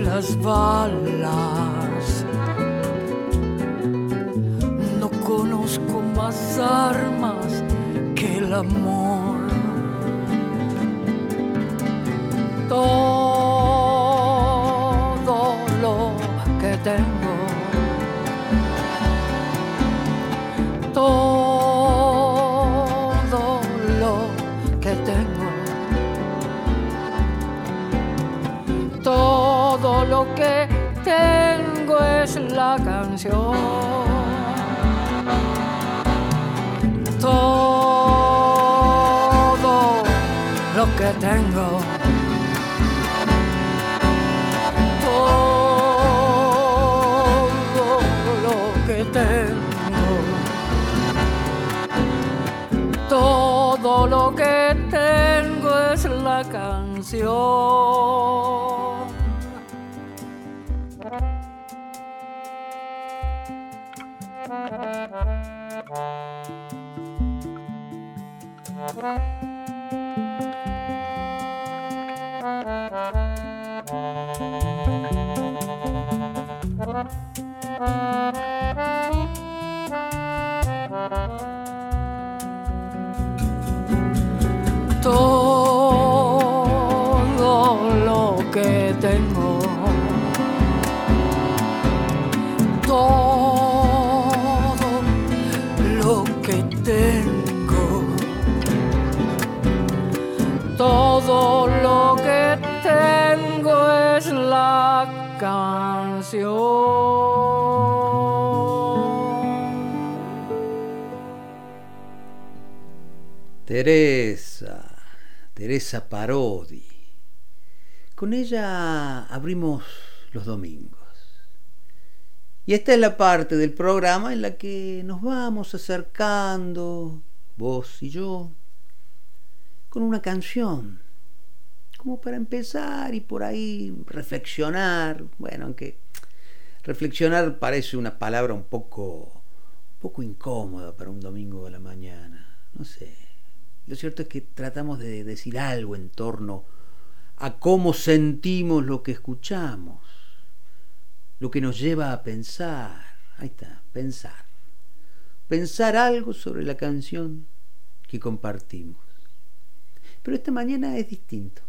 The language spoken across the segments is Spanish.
Las balas. No conozco más armas que el amor. La canción. Todo lo que tengo. Todo lo que tengo. todo lo que tengo es la canción. Teresa, Teresa Parodi. Con ella abrimos los domingos. Y esta es la parte del programa en la que nos vamos acercando, vos y yo, con una canción, como para empezar y por ahí reflexionar. Bueno, aunque reflexionar parece una palabra un poco, poco incómoda para un domingo de la mañana. No sé. Lo cierto es que tratamos de decir algo en torno a cómo sentimos lo que escuchamos, lo que nos lleva a pensar. Ahí está, pensar. Pensar algo sobre la canción que compartimos. Pero esta mañana es distinto.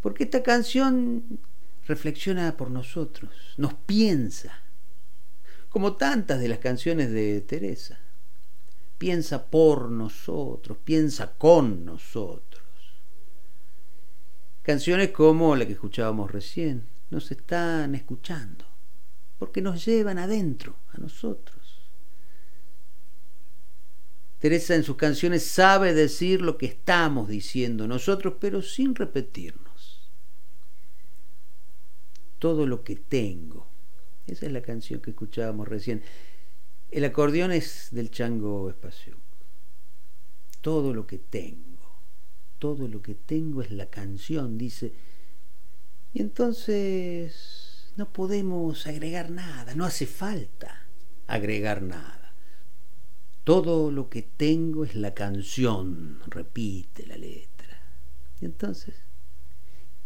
Porque esta canción reflexiona por nosotros, nos piensa, como tantas de las canciones de Teresa piensa por nosotros, piensa con nosotros. Canciones como la que escuchábamos recién nos están escuchando, porque nos llevan adentro, a nosotros. Teresa en sus canciones sabe decir lo que estamos diciendo nosotros, pero sin repetirnos. Todo lo que tengo. Esa es la canción que escuchábamos recién. El acordeón es del chango espacio. Todo lo que tengo, todo lo que tengo es la canción, dice. Y entonces no podemos agregar nada, no hace falta agregar nada. Todo lo que tengo es la canción, repite la letra. Y entonces,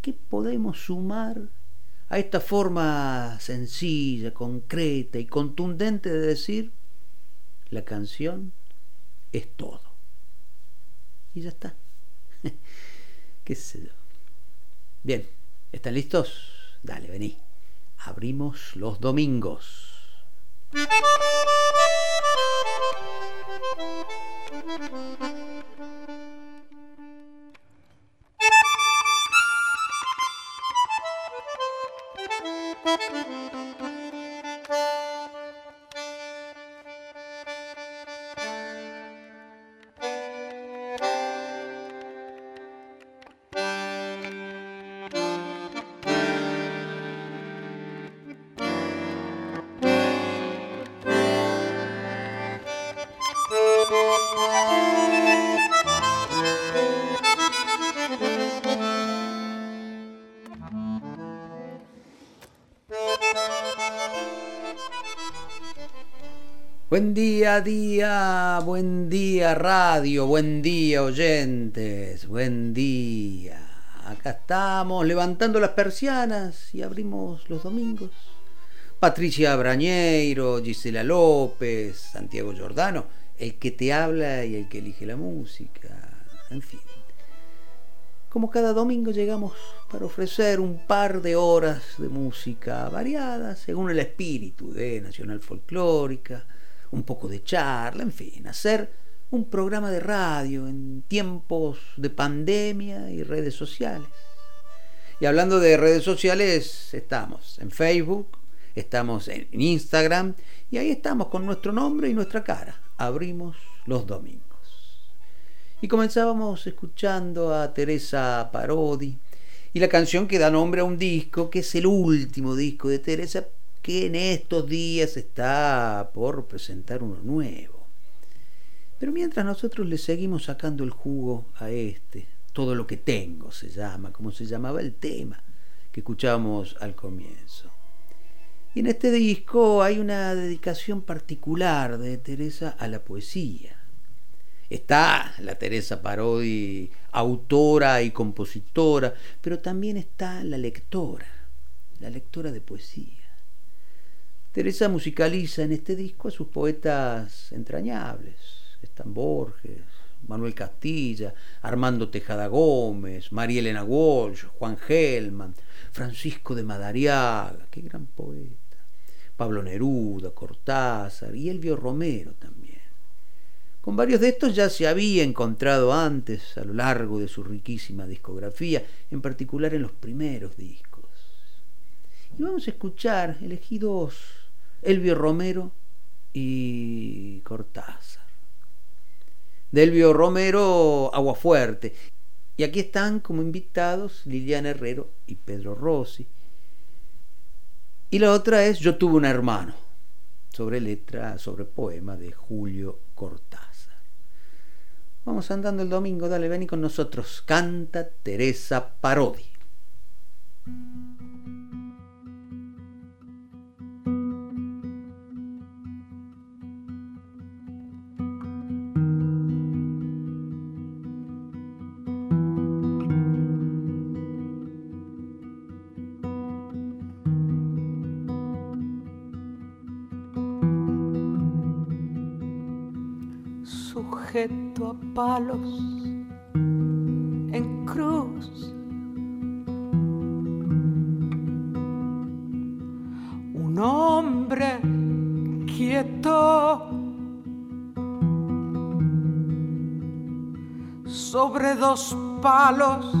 ¿qué podemos sumar a esta forma sencilla, concreta y contundente de decir, la canción es todo. Y ya está. ¿Qué sé yo? Bien, ¿están listos? Dale, vení. Abrimos los domingos. Buen día, día, buen día radio, buen día oyentes, buen día. Acá estamos levantando las persianas y abrimos los domingos. Patricia Brañeiro, Gisela López, Santiago Giordano, el que te habla y el que elige la música, en fin. Como cada domingo llegamos para ofrecer un par de horas de música variada según el espíritu de Nacional Folclórica, un poco de charla, en fin, hacer un programa de radio en tiempos de pandemia y redes sociales. Y hablando de redes sociales, estamos en Facebook, estamos en Instagram y ahí estamos con nuestro nombre y nuestra cara. Abrimos los domingos. Y comenzábamos escuchando a Teresa Parodi y la canción que da nombre a un disco, que es el último disco de Teresa, que en estos días está por presentar uno nuevo. Pero mientras nosotros le seguimos sacando el jugo a este, todo lo que tengo se llama, como se llamaba el tema que escuchamos al comienzo. Y en este disco hay una dedicación particular de Teresa a la poesía. Está la Teresa Parodi, autora y compositora, pero también está la lectora, la lectora de poesía. Teresa musicaliza en este disco a sus poetas entrañables, están Borges, Manuel Castilla, Armando Tejada Gómez, María Elena Walsh, Juan Gelman, Francisco de Madariaga, qué gran poeta, Pablo Neruda, Cortázar y Elvio Romero también. Con varios de estos ya se había encontrado antes a lo largo de su riquísima discografía, en particular en los primeros discos. Y vamos a escuchar elegidos Elvio Romero y Cortázar. De Elvio Romero, Aguafuerte. Y aquí están como invitados Liliana Herrero y Pedro Rossi. Y la otra es Yo tuve un hermano, sobre letra, sobre poema de Julio Cortázar. Vamos andando el domingo, dale, ven y con nosotros. Canta Teresa Parodi. sujeto a palos en cruz. Un hombre quieto sobre dos palos.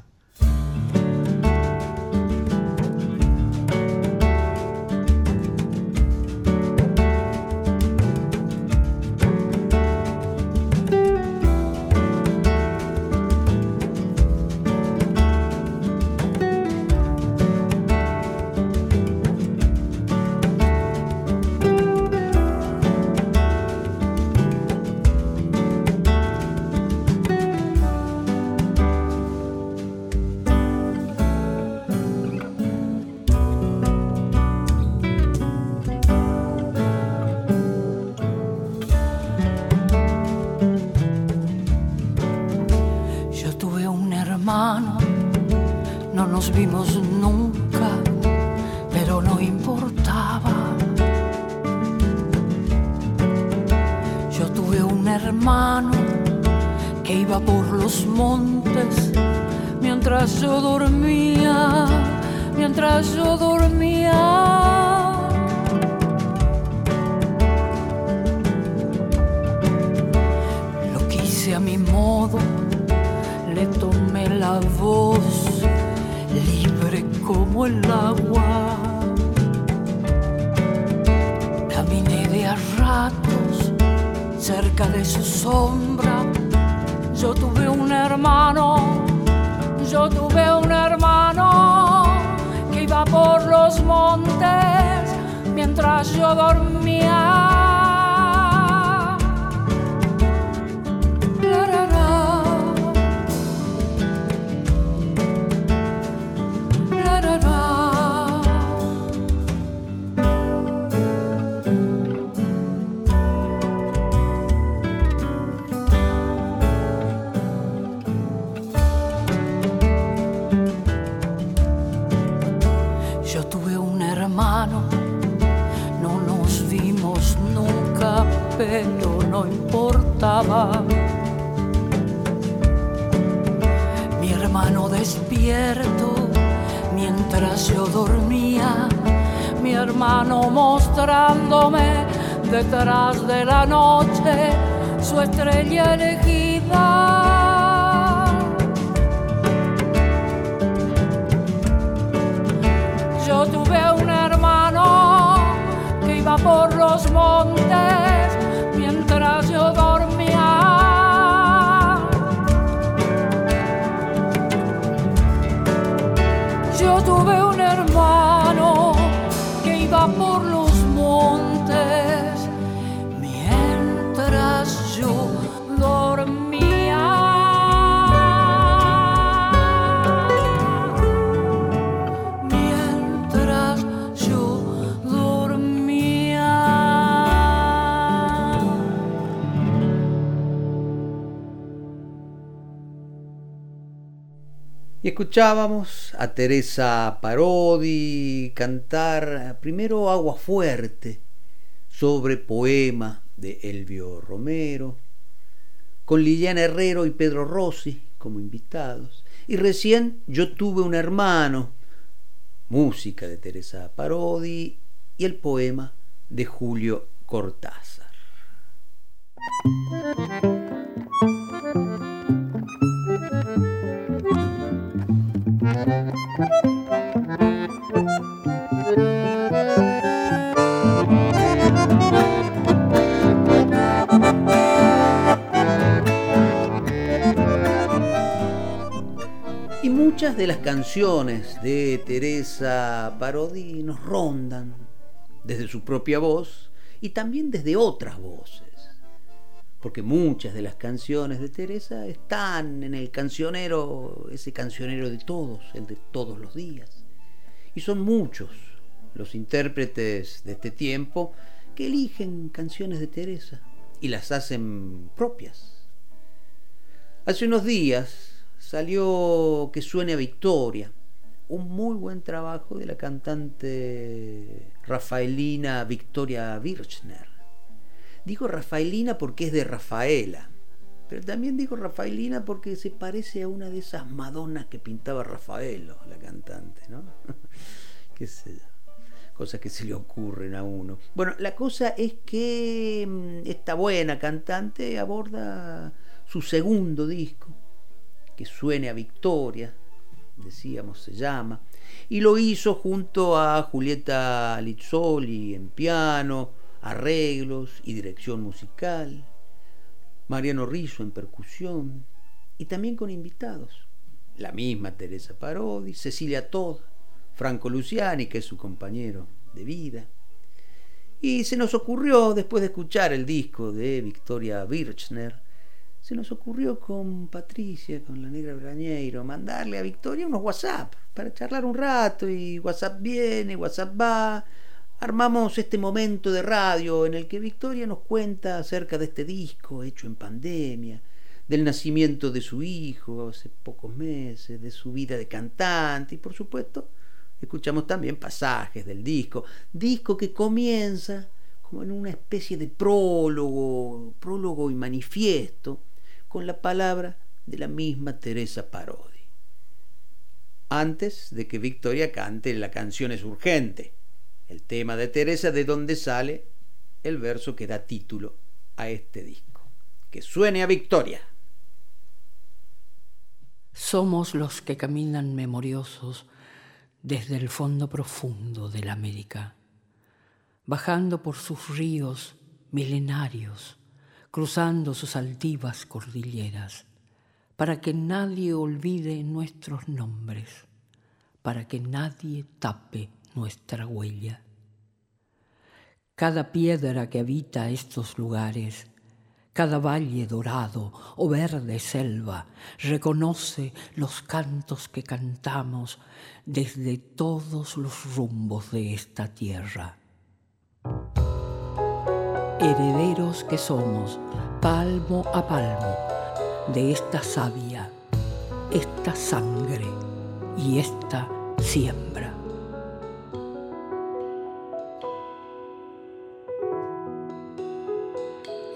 no importaba. Mi hermano despierto mientras yo dormía, mi hermano mostrándome detrás de la noche su estrella elegida. Yo tuve un hermano que iba por los montes escuchábamos a Teresa Parodi cantar primero Agua Fuerte sobre poema de Elvio Romero, con Liliana Herrero y Pedro Rossi como invitados. Y recién yo tuve un hermano, música de Teresa Parodi y el poema de Julio Cortázar. Y muchas de las canciones de Teresa Parodi nos rondan desde su propia voz y también desde otras voces porque muchas de las canciones de Teresa están en el cancionero, ese cancionero de todos, el de todos los días. Y son muchos los intérpretes de este tiempo que eligen canciones de Teresa y las hacen propias. Hace unos días salió Que suene a Victoria, un muy buen trabajo de la cantante rafaelina Victoria Birchner Digo Rafaelina porque es de Rafaela, pero también digo Rafaelina porque se parece a una de esas Madonas que pintaba Rafaelo, la cantante, ¿no? ¿Qué cosas que se le ocurren a uno. Bueno, la cosa es que mm, esta buena cantante aborda su segundo disco, que suene a Victoria, decíamos se llama, y lo hizo junto a Julieta Lizzoli en piano, arreglos y dirección musical, Mariano Rizzo en percusión y también con invitados, la misma Teresa Parodi, Cecilia Todd, Franco Luciani, que es su compañero de vida. Y se nos ocurrió, después de escuchar el disco de Victoria Birchner, se nos ocurrió con Patricia, con la negra Brañeiro, mandarle a Victoria unos WhatsApp para charlar un rato y WhatsApp viene, WhatsApp va. Armamos este momento de radio en el que Victoria nos cuenta acerca de este disco hecho en pandemia, del nacimiento de su hijo hace pocos meses, de su vida de cantante y por supuesto escuchamos también pasajes del disco, disco que comienza como en una especie de prólogo, prólogo y manifiesto, con la palabra de la misma Teresa Parodi. Antes de que Victoria cante La canción es urgente, el tema de Teresa de donde sale el verso que da título a este disco. Que suene a Victoria. Somos los que caminan memoriosos desde el fondo profundo de la América, bajando por sus ríos milenarios, cruzando sus altivas cordilleras, para que nadie olvide nuestros nombres, para que nadie tape nuestra huella. Cada piedra que habita estos lugares cada valle dorado o verde selva reconoce los cantos que cantamos desde todos los rumbos de esta tierra. Herederos que somos, palmo a palmo, de esta savia, esta sangre y esta siembra.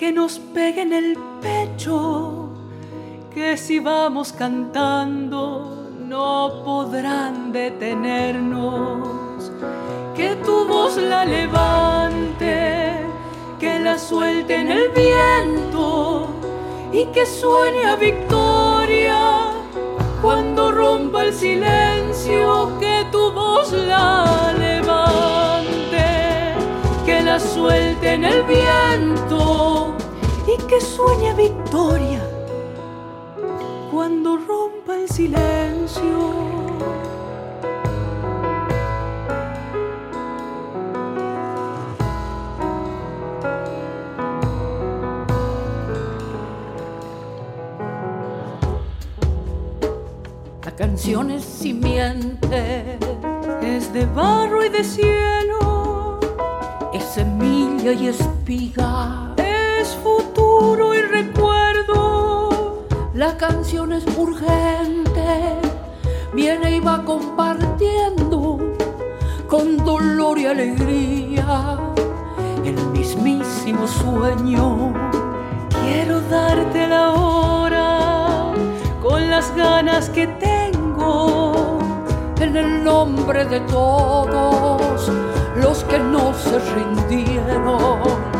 que nos pegue en el pecho, que si vamos cantando no podrán detenernos, que tu voz la levante, que la suelte en el viento y que suene a victoria cuando rompa el silencio, que tu voz la levante, que la suelte en el viento que sueña victoria cuando rompa el silencio. La canción es simiente, es de barro y de cielo, es semilla y espiga y recuerdo. La canción es urgente, viene y va compartiendo con dolor y alegría el mismísimo sueño. Quiero darte la hora con las ganas que tengo en el nombre de todos los que no se rindieron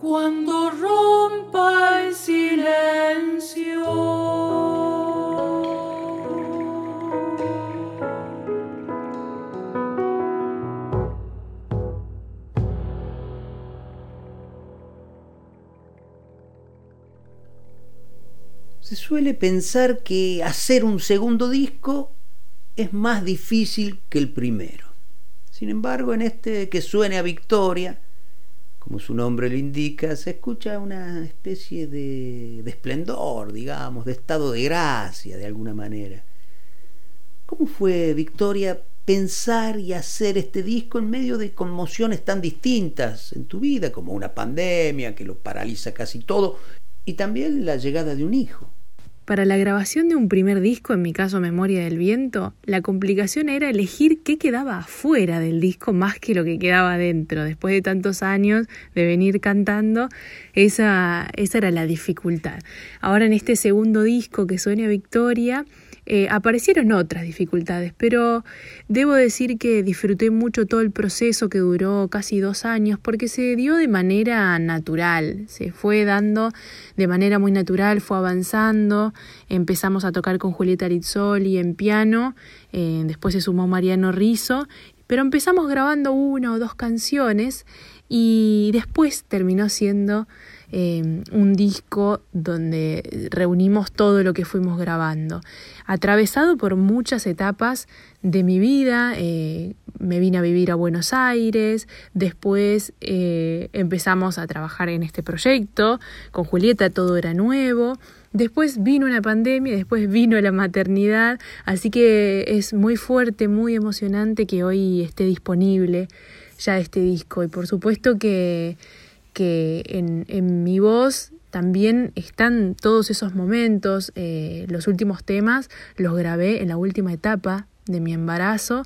cuando rompa el silencio. Se suele pensar que hacer un segundo disco es más difícil que el primero. Sin embargo, en este que suene a victoria, como su nombre lo indica, se escucha una especie de, de esplendor, digamos, de estado de gracia, de alguna manera. ¿Cómo fue, Victoria, pensar y hacer este disco en medio de conmociones tan distintas en tu vida, como una pandemia que lo paraliza casi todo, y también la llegada de un hijo? Para la grabación de un primer disco, en mi caso Memoria del Viento, la complicación era elegir qué quedaba afuera del disco más que lo que quedaba dentro. Después de tantos años de venir cantando, esa, esa era la dificultad. Ahora en este segundo disco que suena Victoria, eh, aparecieron otras dificultades, pero debo decir que disfruté mucho todo el proceso que duró casi dos años porque se dio de manera natural, se fue dando de manera muy natural, fue avanzando, empezamos a tocar con Julieta Rizzoli en piano, eh, después se sumó Mariano Rizzo, pero empezamos grabando una o dos canciones y después terminó siendo eh, un disco donde reunimos todo lo que fuimos grabando, atravesado por muchas etapas de mi vida. Eh, me vine a vivir a Buenos Aires, después empezamos a trabajar en este proyecto, con Julieta todo era nuevo. Después vino una pandemia, después vino la maternidad, así que es muy fuerte, muy emocionante que hoy esté disponible ya este disco. Y por supuesto que que en, en mi voz también están todos esos momentos, eh, los últimos temas los grabé en la última etapa de mi embarazo.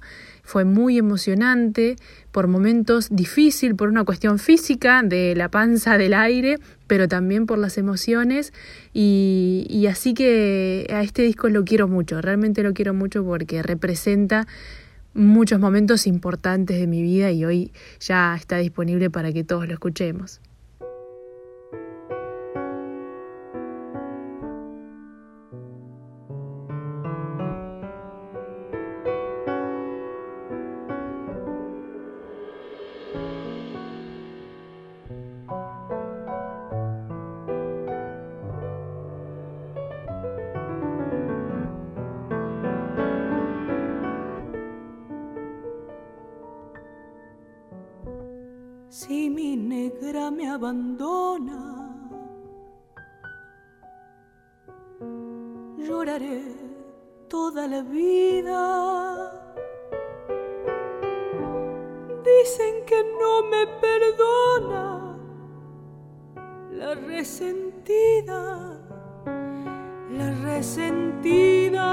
Fue muy emocionante, por momentos difícil, por una cuestión física de la panza del aire, pero también por las emociones. Y, y así que a este disco lo quiero mucho, realmente lo quiero mucho porque representa muchos momentos importantes de mi vida y hoy ya está disponible para que todos lo escuchemos. toda la vida. Dicen que no me perdona la resentida, la resentida.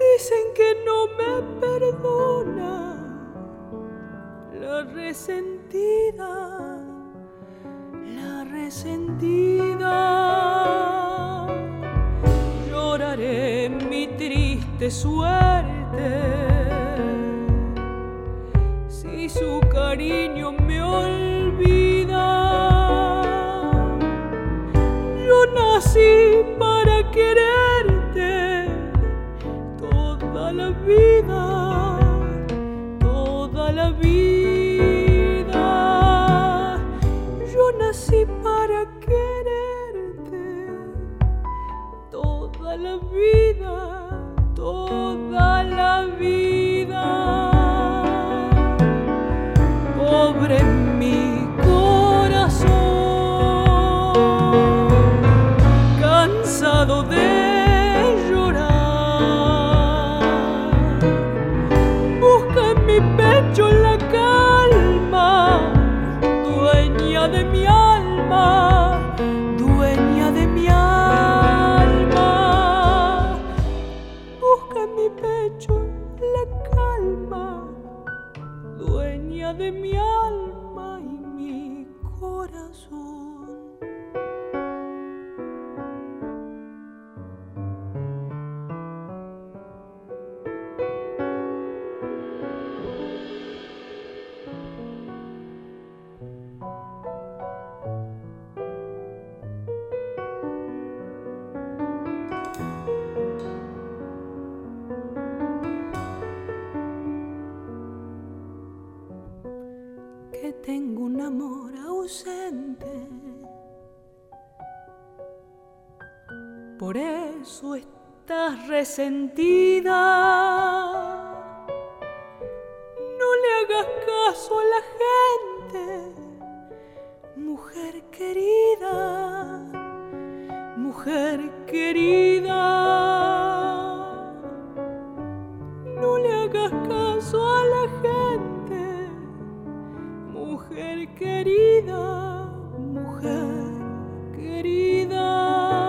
Dicen que no me perdona la resentida, la resentida. tuviste suerte. Si su cariño me olvidó. Resentida. No le hagas caso a la gente, mujer querida, mujer querida. No le hagas caso a la gente, mujer querida, mujer han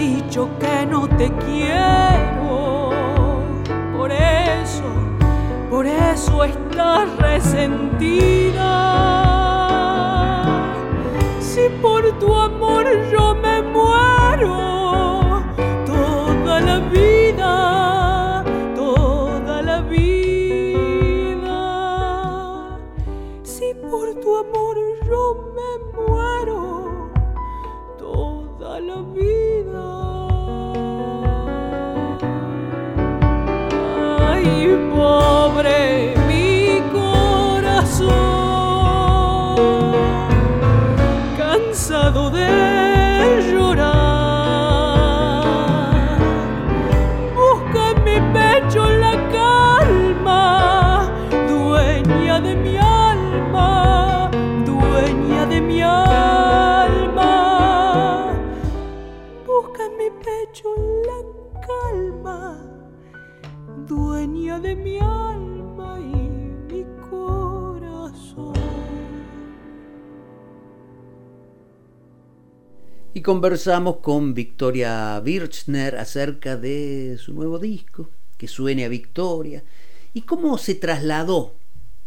dicho que no te quiero. Por eso, por eso estás resentida. Si por tu amor yo me muero, conversamos con Victoria Birchner acerca de su nuevo disco, que suene a Victoria, y cómo se trasladó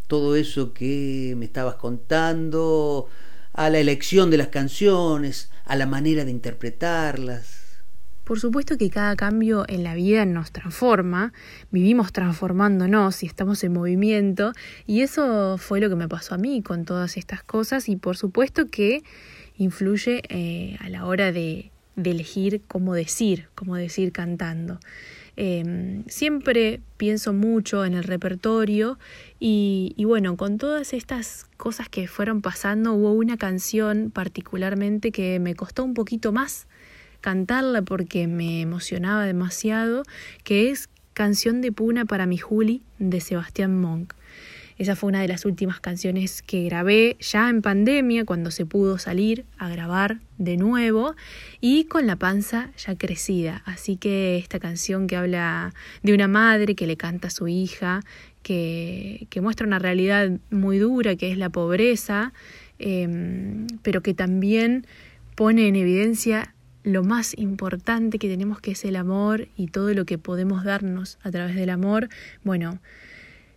todo eso que me estabas contando a la elección de las canciones, a la manera de interpretarlas, por supuesto que cada cambio en la vida nos transforma, vivimos transformándonos y estamos en movimiento y eso fue lo que me pasó a mí con todas estas cosas y por supuesto que influye eh, a la hora de, elegir cómo decir, cómo decir cantando. Em, siempre pienso mucho en el repertorio y, y, bueno, con todas estas cosas que fueron pasando hubo una canción particularmente que me costó un poquito más cantarla porque me emocionaba demasiado, que es Canción de Puna para mi Juli de Sebastián Monk. Esa fue una de las últimas canciones que grabé ya en pandemia, cuando se pudo salir a grabar de nuevo y con la panza ya crecida. Así que esta canción que habla de una madre que le canta a su hija, que, que muestra una realidad muy dura, que es la pobreza, em, pero que también pone en evidencia lo más importante que tenemos que es el amor y todo lo que podemos darnos a través del amor. Bueno,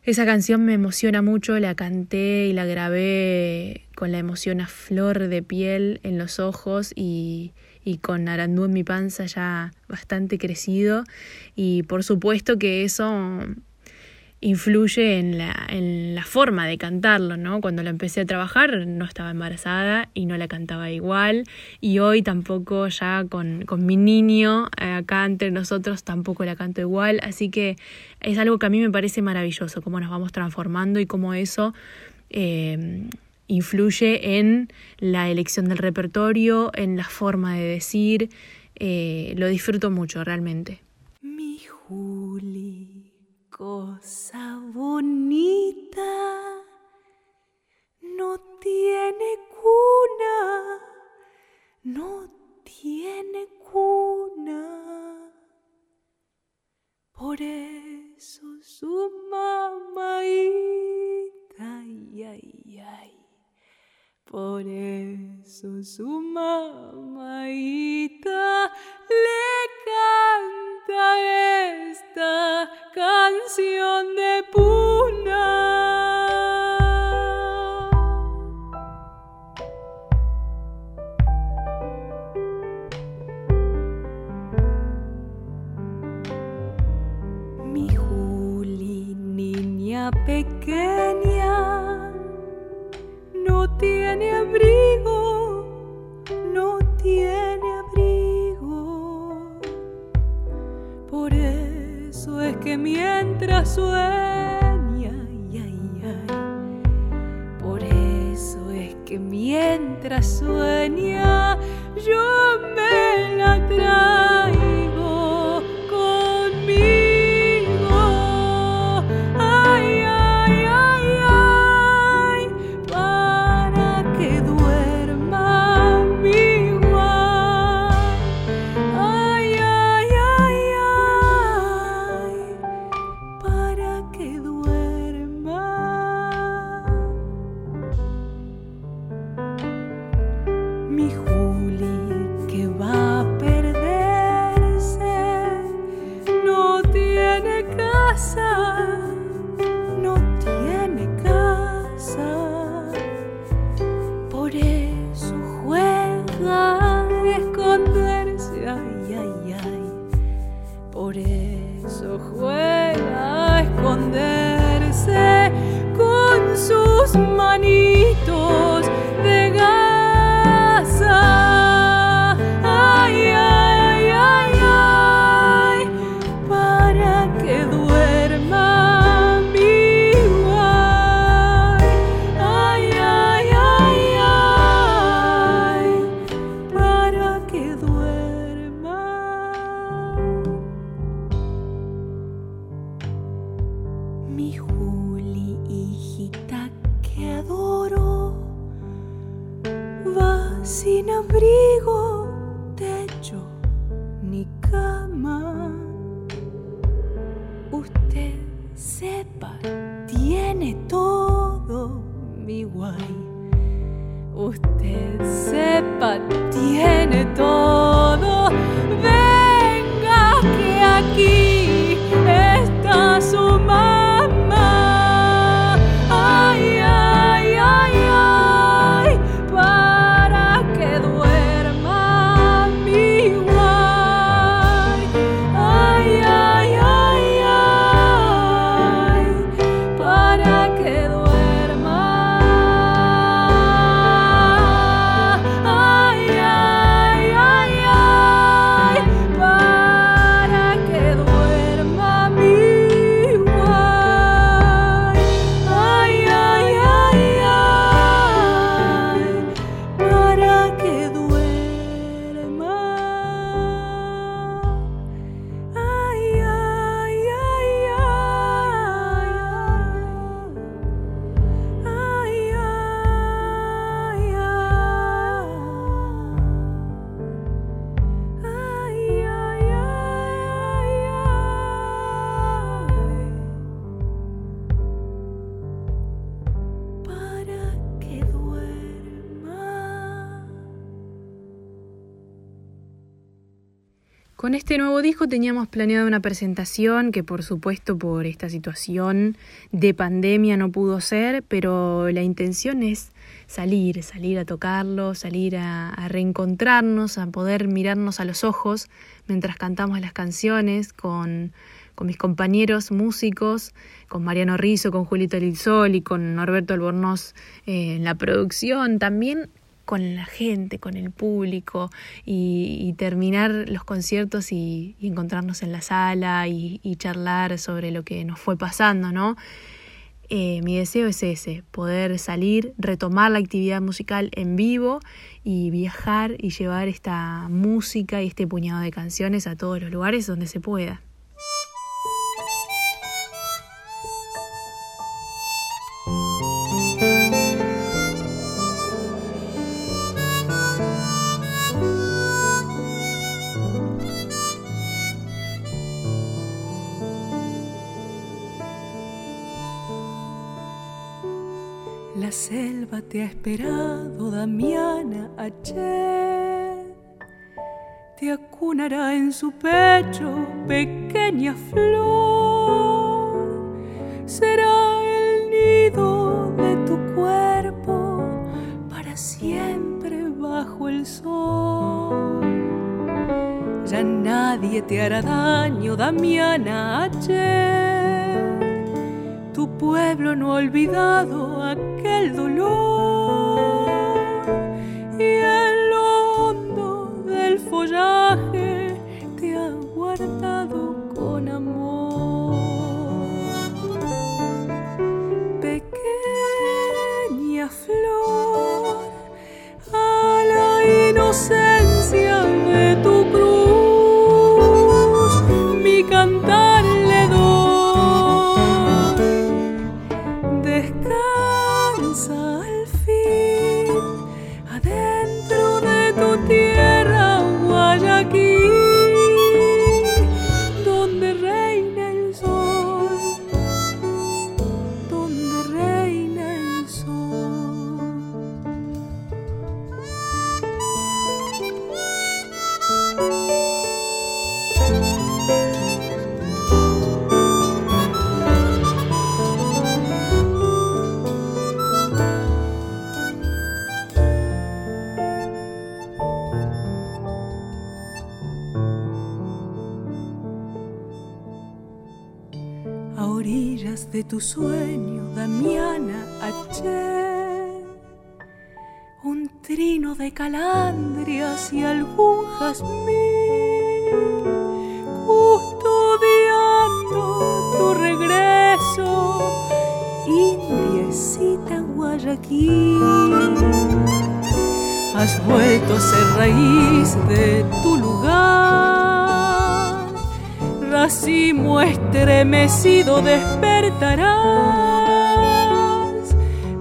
esa canción me emociona mucho, la canté y la grabé con la emoción a flor de piel en los ojos y, y con Arandú en mi panza ya bastante crecido. Y por supuesto que eso influye en la, en la forma de cantarlo, ¿no? Cuando la empecé a trabajar no estaba embarazada y no la cantaba igual y hoy tampoco ya con, con mi niño eh, acá entre nosotros tampoco la canto igual, así que es algo que a mí me parece maravilloso, cómo nos vamos transformando y cómo eso eh, influye en la elección del repertorio, en la forma de decir, eh, lo disfruto mucho realmente. Mi Juli cosa bonita no tiene cuna, no tiene cuna. Por eso su ay. Por eso su mamaita le canta esta canción de puna. Mi Juli, niña pequeña, no tiene abrigo, no tiene abrigo. Por eso es que mientras sueña, ay, ay, por eso es que mientras sueña, yo me la traigo. Planeado una presentación que por supuesto por esta situación de pandemia no pudo ser, pero la intención es salir, salir a tocarlo, salir a, a reencontrarnos, a poder mirarnos a los ojos mientras cantamos las canciones con, con mis compañeros músicos, con Mariano Rizzo, con Julito Lizol y con Norberto Albornoz eh, en la producción, también con la gente, con el público y, terminar los conciertos y, encontrarnos en la sala y, y, charlar sobre lo que nos fue pasando, ¿no? Eh, mi deseo es ese, poder salir, retomar la actividad musical en vivo y viajar y llevar esta música y este puñado de canciones a todos los lugares donde se pueda. Selva te ha esperado, Damiana, ayer. Te acunará en su pecho, pequeña flor. Será el nido de tu cuerpo para siempre bajo el sol. Ya nadie te hará daño, Damiana, ayer tu pueblo no olvidado aquel dolor y en lo hondo del follaje te ha guardado con amor. Pequeña flor, a la inocencia tu sueño, Damiana H. Un trino de calandrias y algún jazmín, custodiando tu regreso, indiecita Guayaquil. Has vuelto a ser raíz de tu lugar racimo estremecido despertarás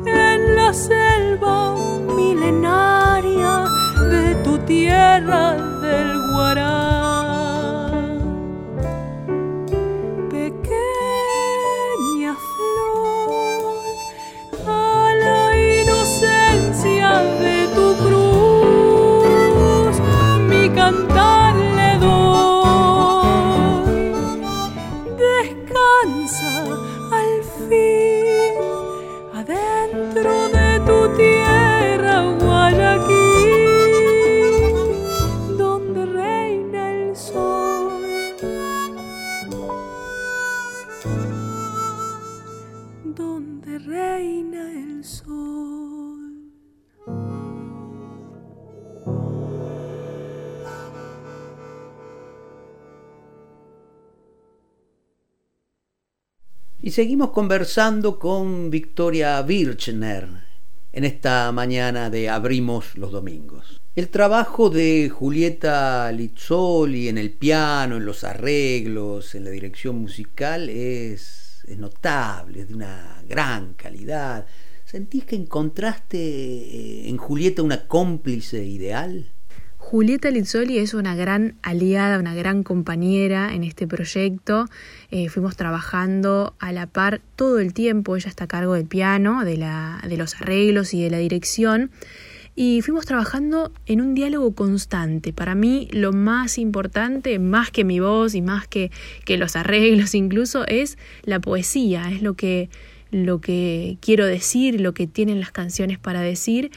en la selva milenaria de tu tierra del Guará. Seguimos conversando con Victoria Birchner en esta mañana de Abrimos los Domingos. El trabajo de Julieta Lizzoli en el piano, en los arreglos, en la dirección musical es, es notable, es de una gran calidad. ¿Sentís que encontraste eh, en Julieta una cómplice ideal? Julieta Lizzoli es una gran aliada, una gran compañera en este proyecto. Eh, fuimos trabajando a la par todo el tiempo. Ella está a cargo del piano, de, la, de los arreglos y de la dirección. Y fuimos trabajando en un diálogo constante. Para mí lo más importante, más que mi voz y más que, que los arreglos incluso, es la poesía, es lo que, lo que quiero decir, lo que tienen las canciones para decir.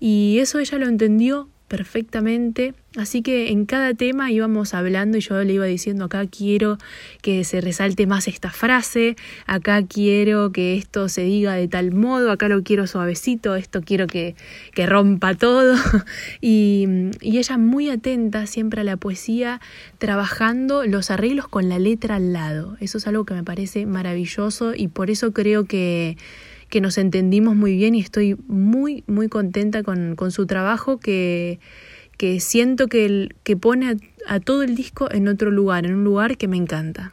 Y eso ella lo entendió perfectamente. Así que en cada tema íbamos hablando y yo le iba diciendo acá quiero que se resalte más esta frase, acá quiero que esto se diga de tal modo, acá lo quiero suavecito, esto quiero que, que rompa todo. Y, y ella muy atenta siempre a la poesía, trabajando los arreglos con la letra al lado. Eso es algo que me parece maravilloso y por eso creo que que nos entendimos muy bien y estoy muy, muy contenta con, con su trabajo que, que siento que, el, que pone a, a todo el disco en otro lugar, en un lugar que me encanta.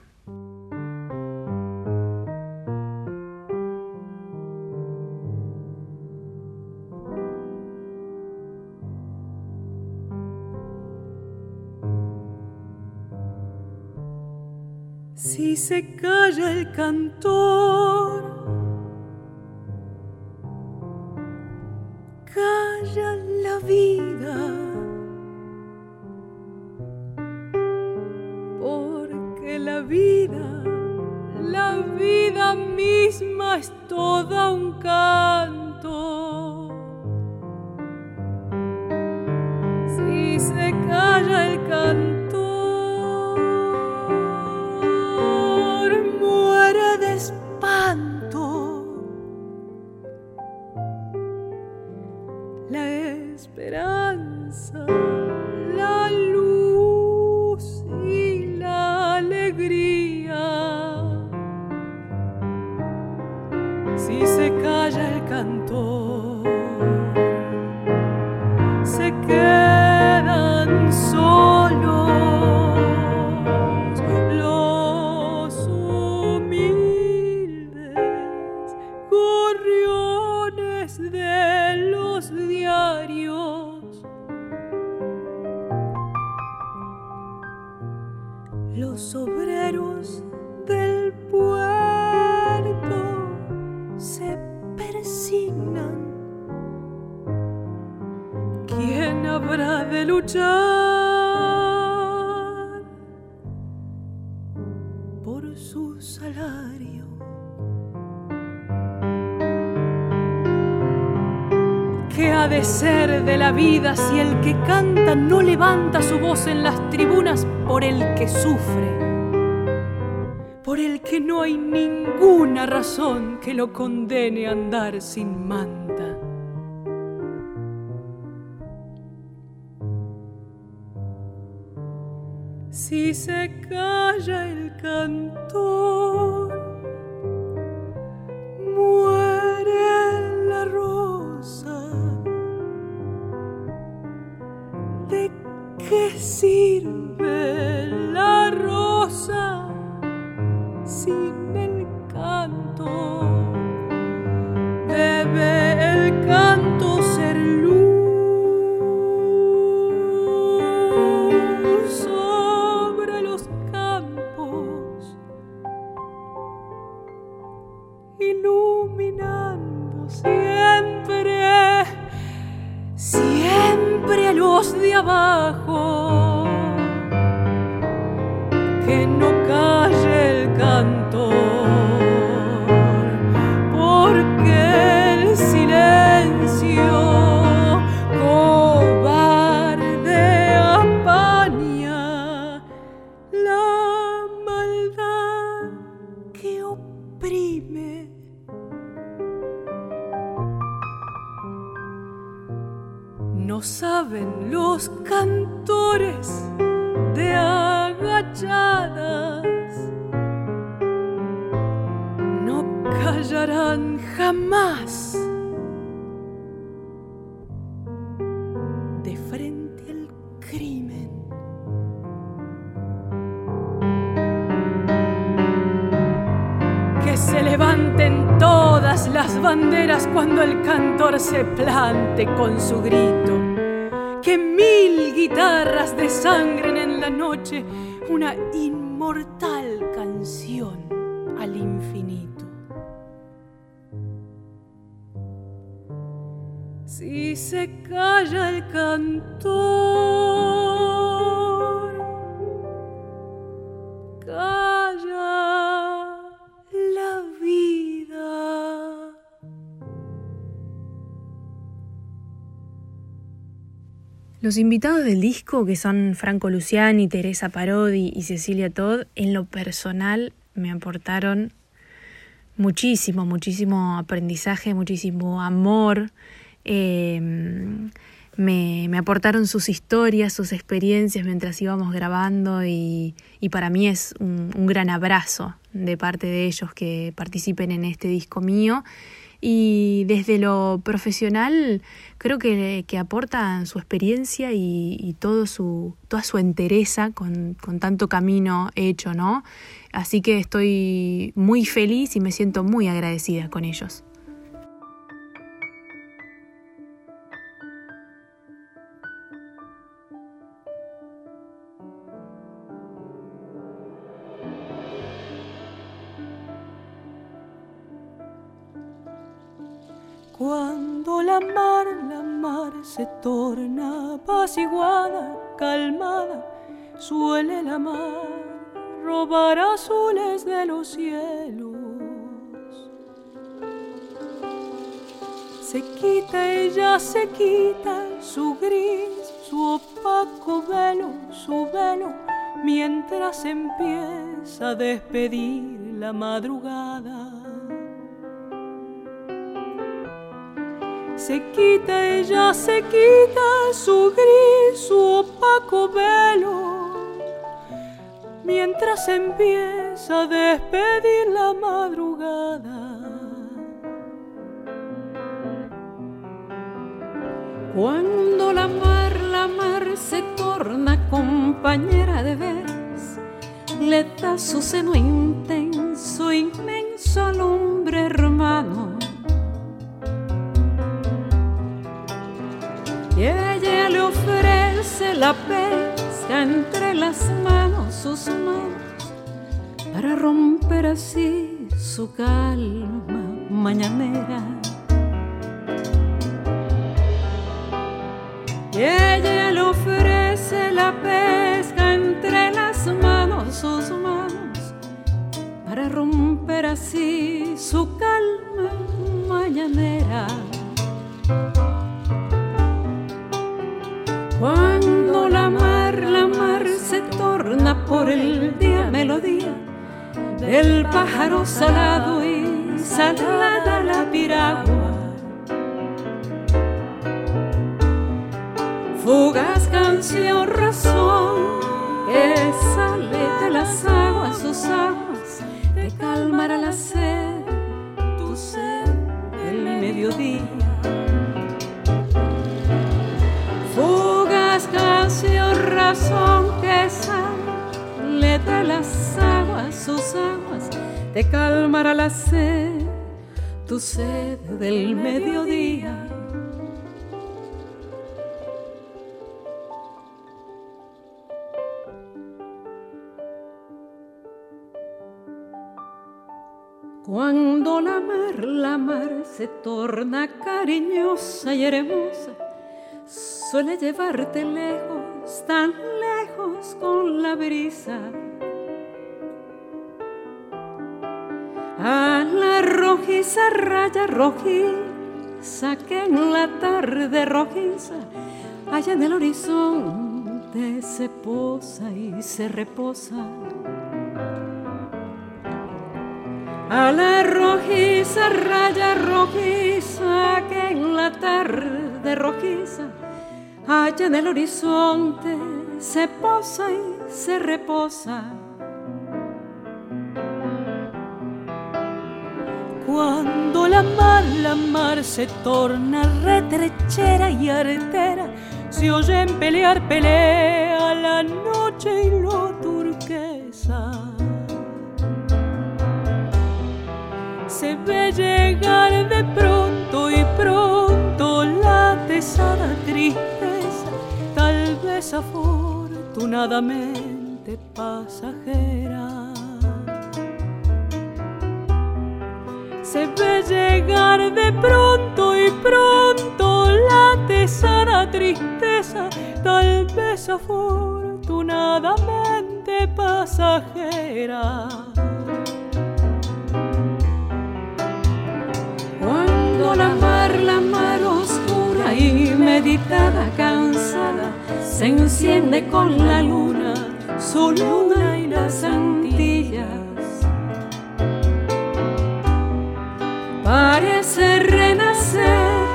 Si se calla el cantor, calla la vida. Porque la vida, la vida misma es toda un canto. Si se calla el cantor, muere de espanto. Esperanza, de luchar por su salario? ¿Qué ha de ser de la vida si el que canta no levanta su voz en las tribunas por el que sufre? Por el que no hay ninguna razón que lo condene a andar sin manta. Si se calla el cantor, muere la rosa. ¿De qué sirve la rosa sin el canto? Debe el canto iluminando siempre, siempre a los de abajo, cuando el cantor se plante con su grito. Que mil guitarras desangren en la noche una inmortal canción al infinito. Si se calla el cantor, Los invitados del disco, que son Franco Luciani, Teresa Parodi y Cecilia Todd, en lo personal me aportaron muchísimo, muchísimo aprendizaje, muchísimo amor. Eh, me, me, aportaron sus historias, sus experiencias mientras íbamos grabando y, y para mí es un, gran abrazo de parte de ellos que participen en este disco mío. Y desde lo profesional creo que, que aportan su experiencia y, y, todo su, toda su entereza con, con tanto camino hecho, ¿no? Así que estoy muy feliz y me siento muy agradecida con ellos. Cuando la mar, la mar se torna apaciguada, calmada, suele la mar robar azules de los cielos. Se quita ella, se quita su gris, su opaco velo, su velo, mientras empieza a despedir la madrugada. Se quita ella, se quita su gris, su opaco velo, mientras empieza a despedir la madrugada. Cuando la mar, la mar se torna compañera de vez, le da su seno intenso, inmenso al hombre hermano ella le ofrece la pesca entre las manos, sus manos, para romper así su calma mañanera. Y ella le ofrece la pesca entre las manos, sus manos, para romper así su calma mañanera. Cuando la mar, la mar se torna por el día melodía del pájaro salado y salada la piragua. Fugaz canción, razón, que sale de las aguas, sus aguas, te calmará la sed, tu sed del mediodía. Canción, razón que sale de las aguas, sus aguas, te calmará la sed, tu sed del mediodía. Cuando la mar, la mar se torna cariñosa y hermosa, suele llevarte lejos, tan lejos con la brisa. A la rojiza raya rojiza que en la tarde rojiza, allá en el horizonte se posa y se reposa. A la rojiza raya rojiza que en la tarde rojiza allá en el horizonte se posa y se reposa. Cuando la mar, la mar se torna retrechera y artera, se oyen pelear, pelea la noche y lo turquesa. se ve llegar de pronto y pronto la pesada tristeza, tal vez afortunadamente pasajera. Se ve llegar de pronto y pronto la pesada tristeza, tal vez afortunadamente pasajera. la mar, la mar y meditada, cansada, se enciende con la luna, su luna y las Antillas. Parece renacer,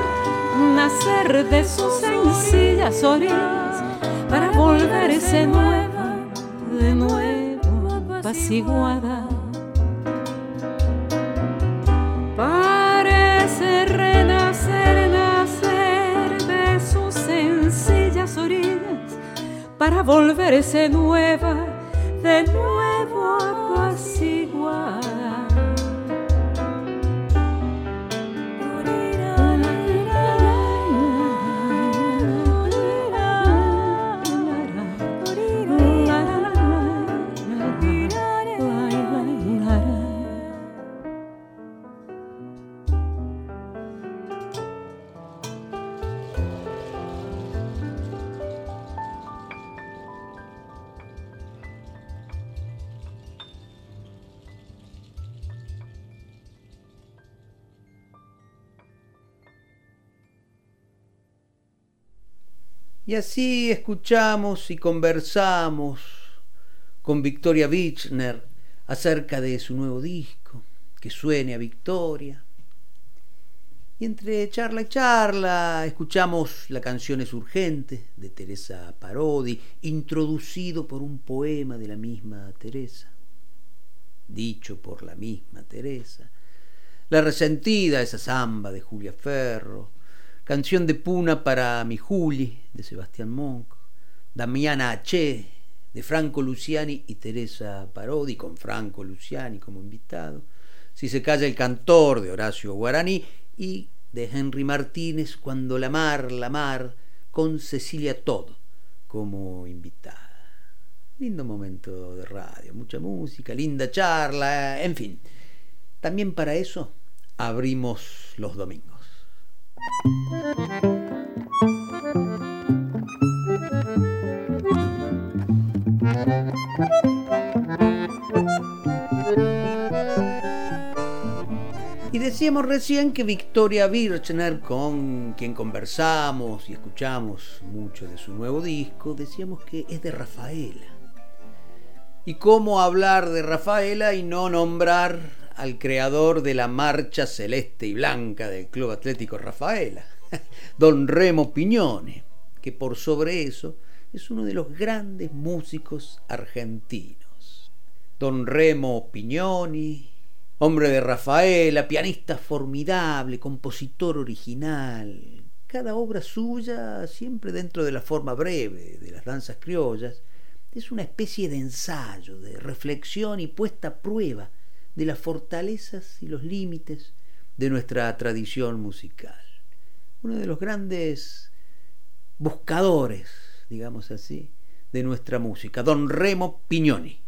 nacer de sus sencillas orillas para volverse nueva, de nuevo apaciguada para volverse nueva, de nuevo apaciguada. Y así escuchamos y conversamos con Victoria Bichner acerca de su nuevo disco, que suene a Victoria. Y entre charla y charla escuchamos La canción es urgente de Teresa Parodi, introducido por un poema de la misma Teresa, dicho por la misma Teresa. La resentida, esa samba de Julia Ferro, Canción de Puna para mi Juli, de Sebastián Monk. Damiana H, de Franco Luciani y Teresa Parodi, con Franco Luciani como invitado. Si se calla el cantor, de Horacio Guaraní. Y de Henry Martínez, Cuando la mar, la mar, con Cecilia Todd como invitada. Lindo momento de radio, mucha música, linda charla, en fin. También para eso abrimos los domingos. Y decíamos recién que Victoria Birchner, con quien conversamos y escuchamos mucho de su nuevo disco, decíamos que es de Rafaela. ¿Y cómo hablar de Rafaela y no nombrar al creador de la marcha celeste y blanca del Club Atlético Rafaela, don Remo Piñone, que por sobre eso es uno de los grandes músicos argentinos. Don Remo Pignoni, hombre de Rafaela, pianista formidable, compositor original, cada obra suya, siempre dentro de la forma breve de las danzas criollas, es una especie de ensayo, de reflexión y puesta a prueba de las fortalezas y los límites de nuestra tradición musical. Uno de los grandes buscadores, digamos así, de nuestra música, don Remo Pignoni.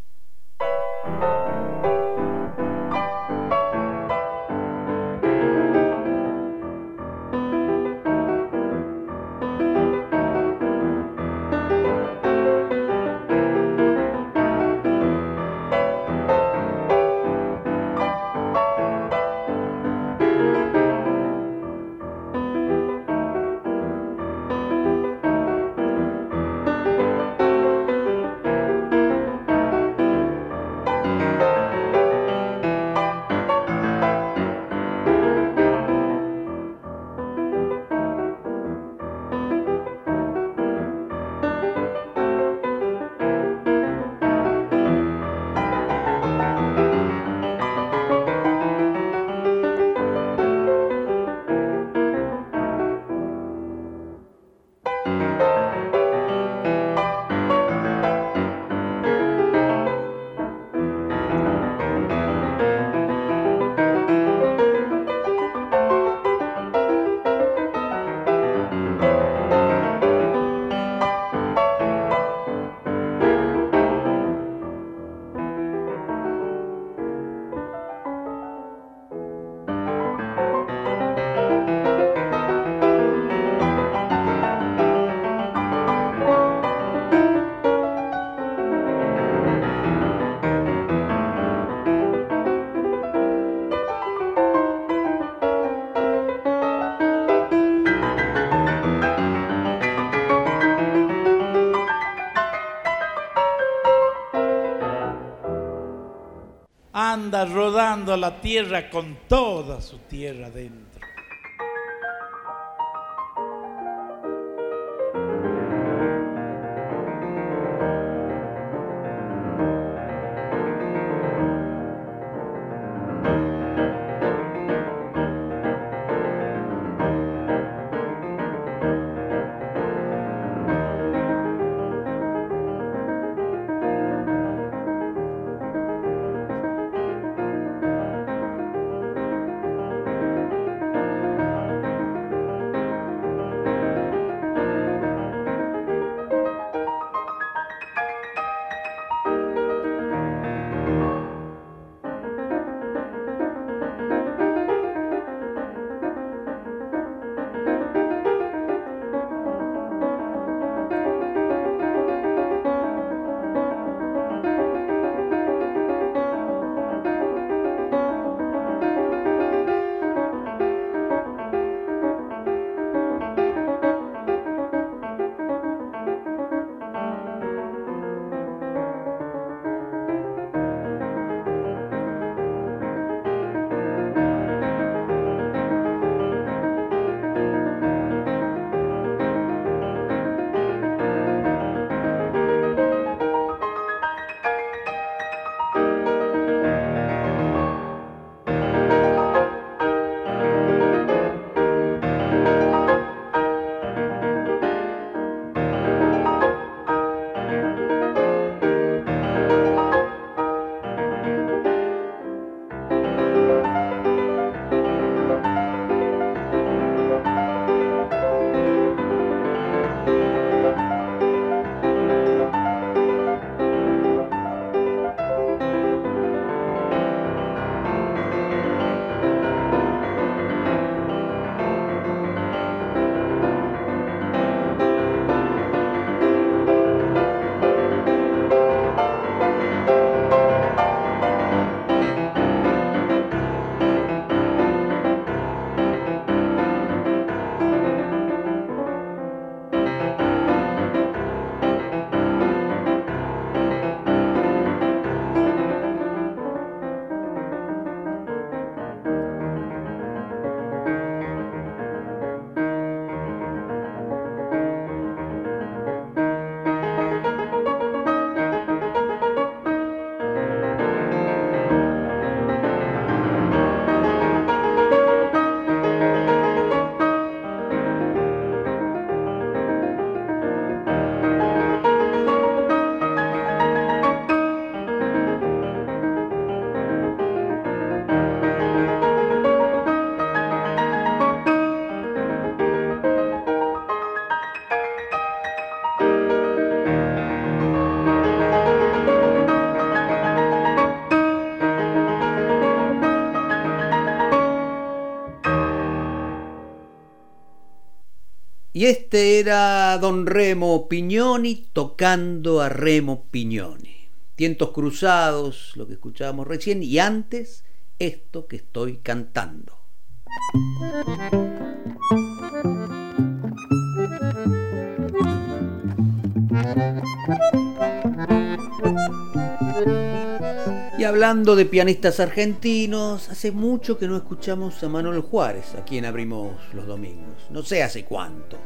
Tierra con toda su tierra dentro. Y este era don Remo Pignoni tocando a Remo Pignoni. Tientos cruzados, lo que escuchábamos recién, y antes esto que estoy cantando. Y hablando de pianistas argentinos, hace mucho que no escuchamos a Manuel Juárez, a quien abrimos los domingos. No sé hace cuánto,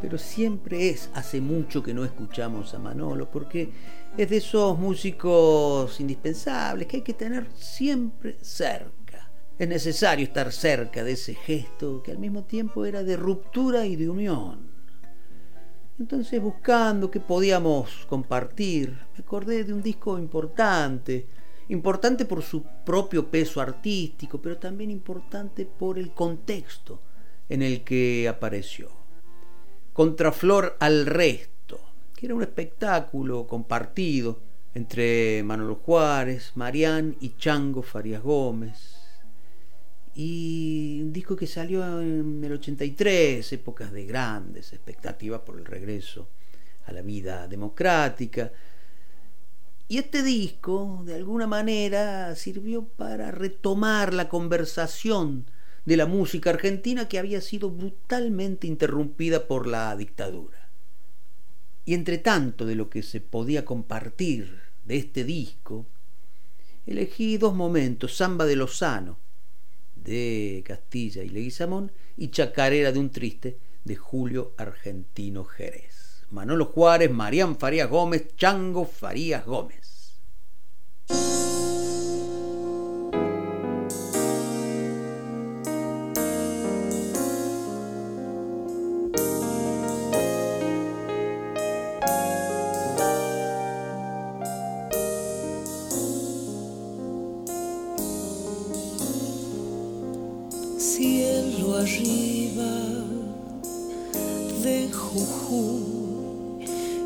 pero siempre es hace mucho que no escuchamos a Manolo, porque es de esos músicos indispensables que hay que tener siempre cerca. Es necesario estar cerca de ese gesto que al mismo tiempo era de ruptura y de unión. Entonces buscando qué podíamos compartir, me acordé de un disco importante, importante por su propio peso artístico, pero también importante por el contexto en el que apareció. Contraflor al resto, que era un espectáculo compartido entre Manolo Juárez, Marián y Chango Farías Gómez. Y un disco que salió en el 83, épocas de grandes expectativas por el regreso a la vida democrática, y este disco, de alguna manera, sirvió para retomar la conversación de la música argentina que había sido brutalmente interrumpida por la dictadura. Y entre tanto de lo que se podía compartir de este disco, elegí dos momentos, Samba de Lozano, de Castilla y Leguizamón, y Chacarera de un Triste, de Julio Argentino Jerez. Manolo Juárez, Marián Farías Gómez, Chango Farías Gómez.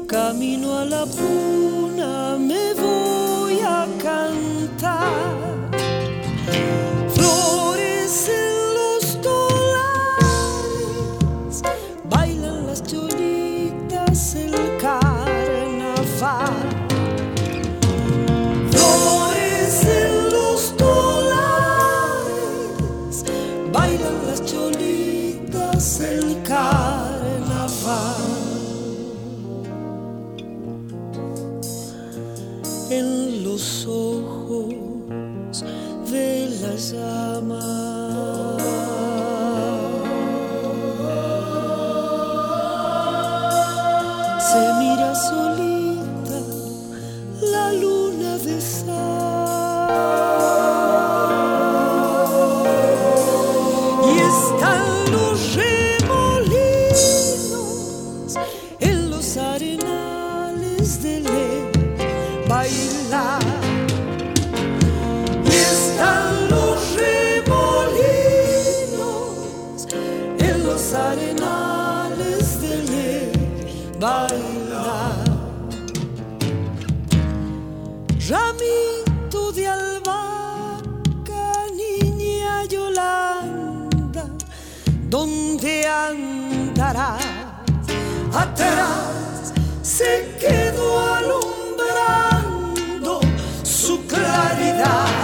Camino a la puna los arenales de ley bailar. Y están los remolinos en los arenales de ley bailar. Ramito de albahaca, niña Yolanda, ¿dónde andarás? Atrás se quedó alumbrando su claridad.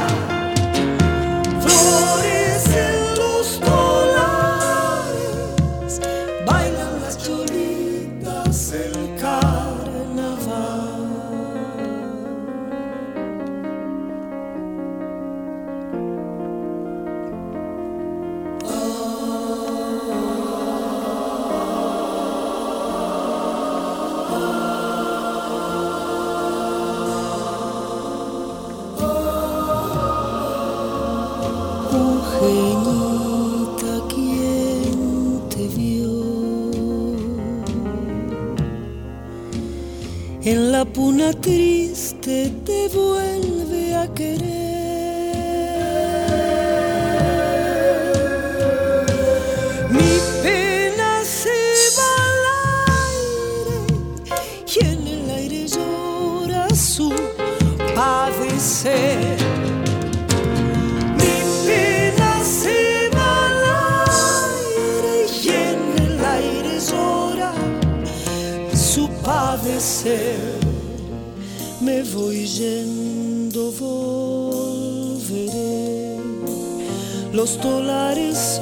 Puna triste te vuelve a querer. los dólares.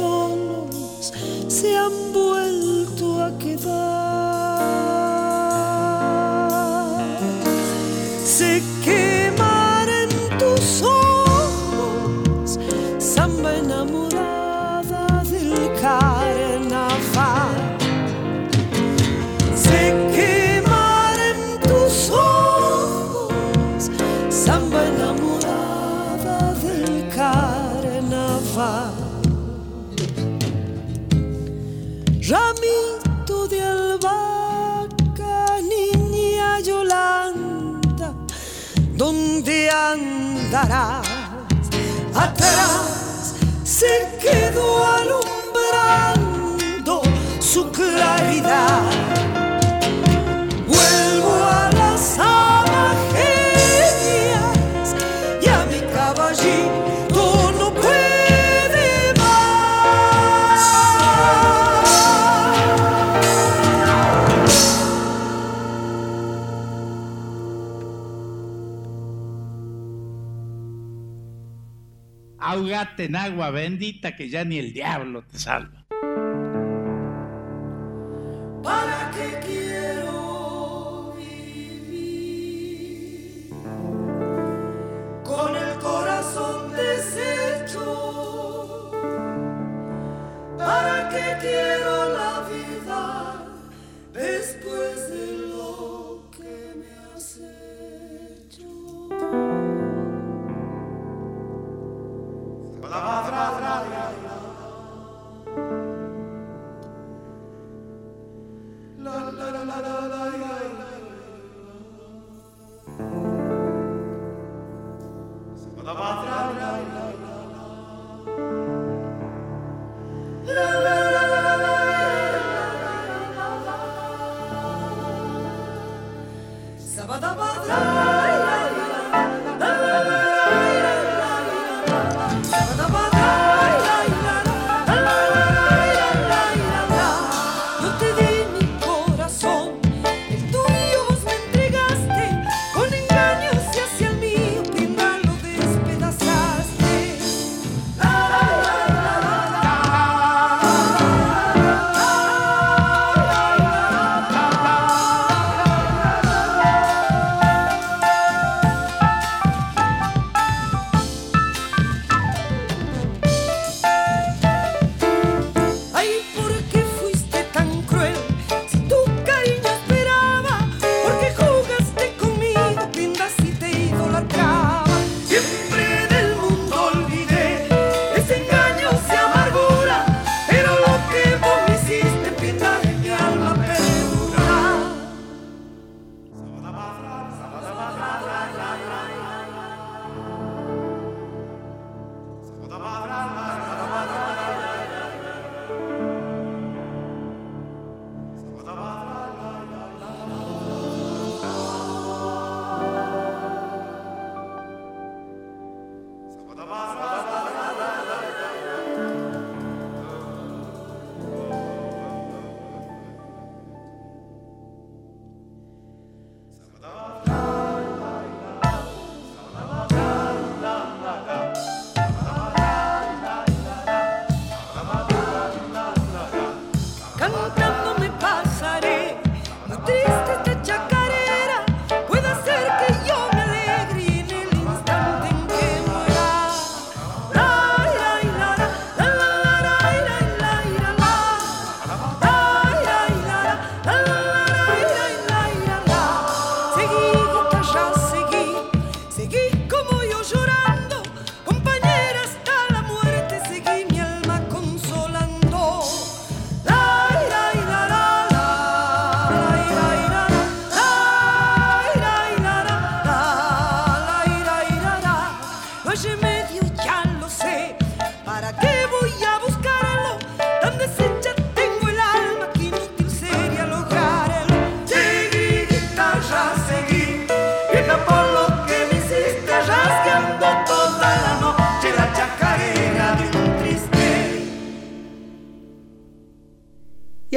dará. en agua bendita que ya ni el diablo te salva. ¿Para qué quiero vivir con el corazón deshecho? ¿Para qué quiero la vida después del palavra.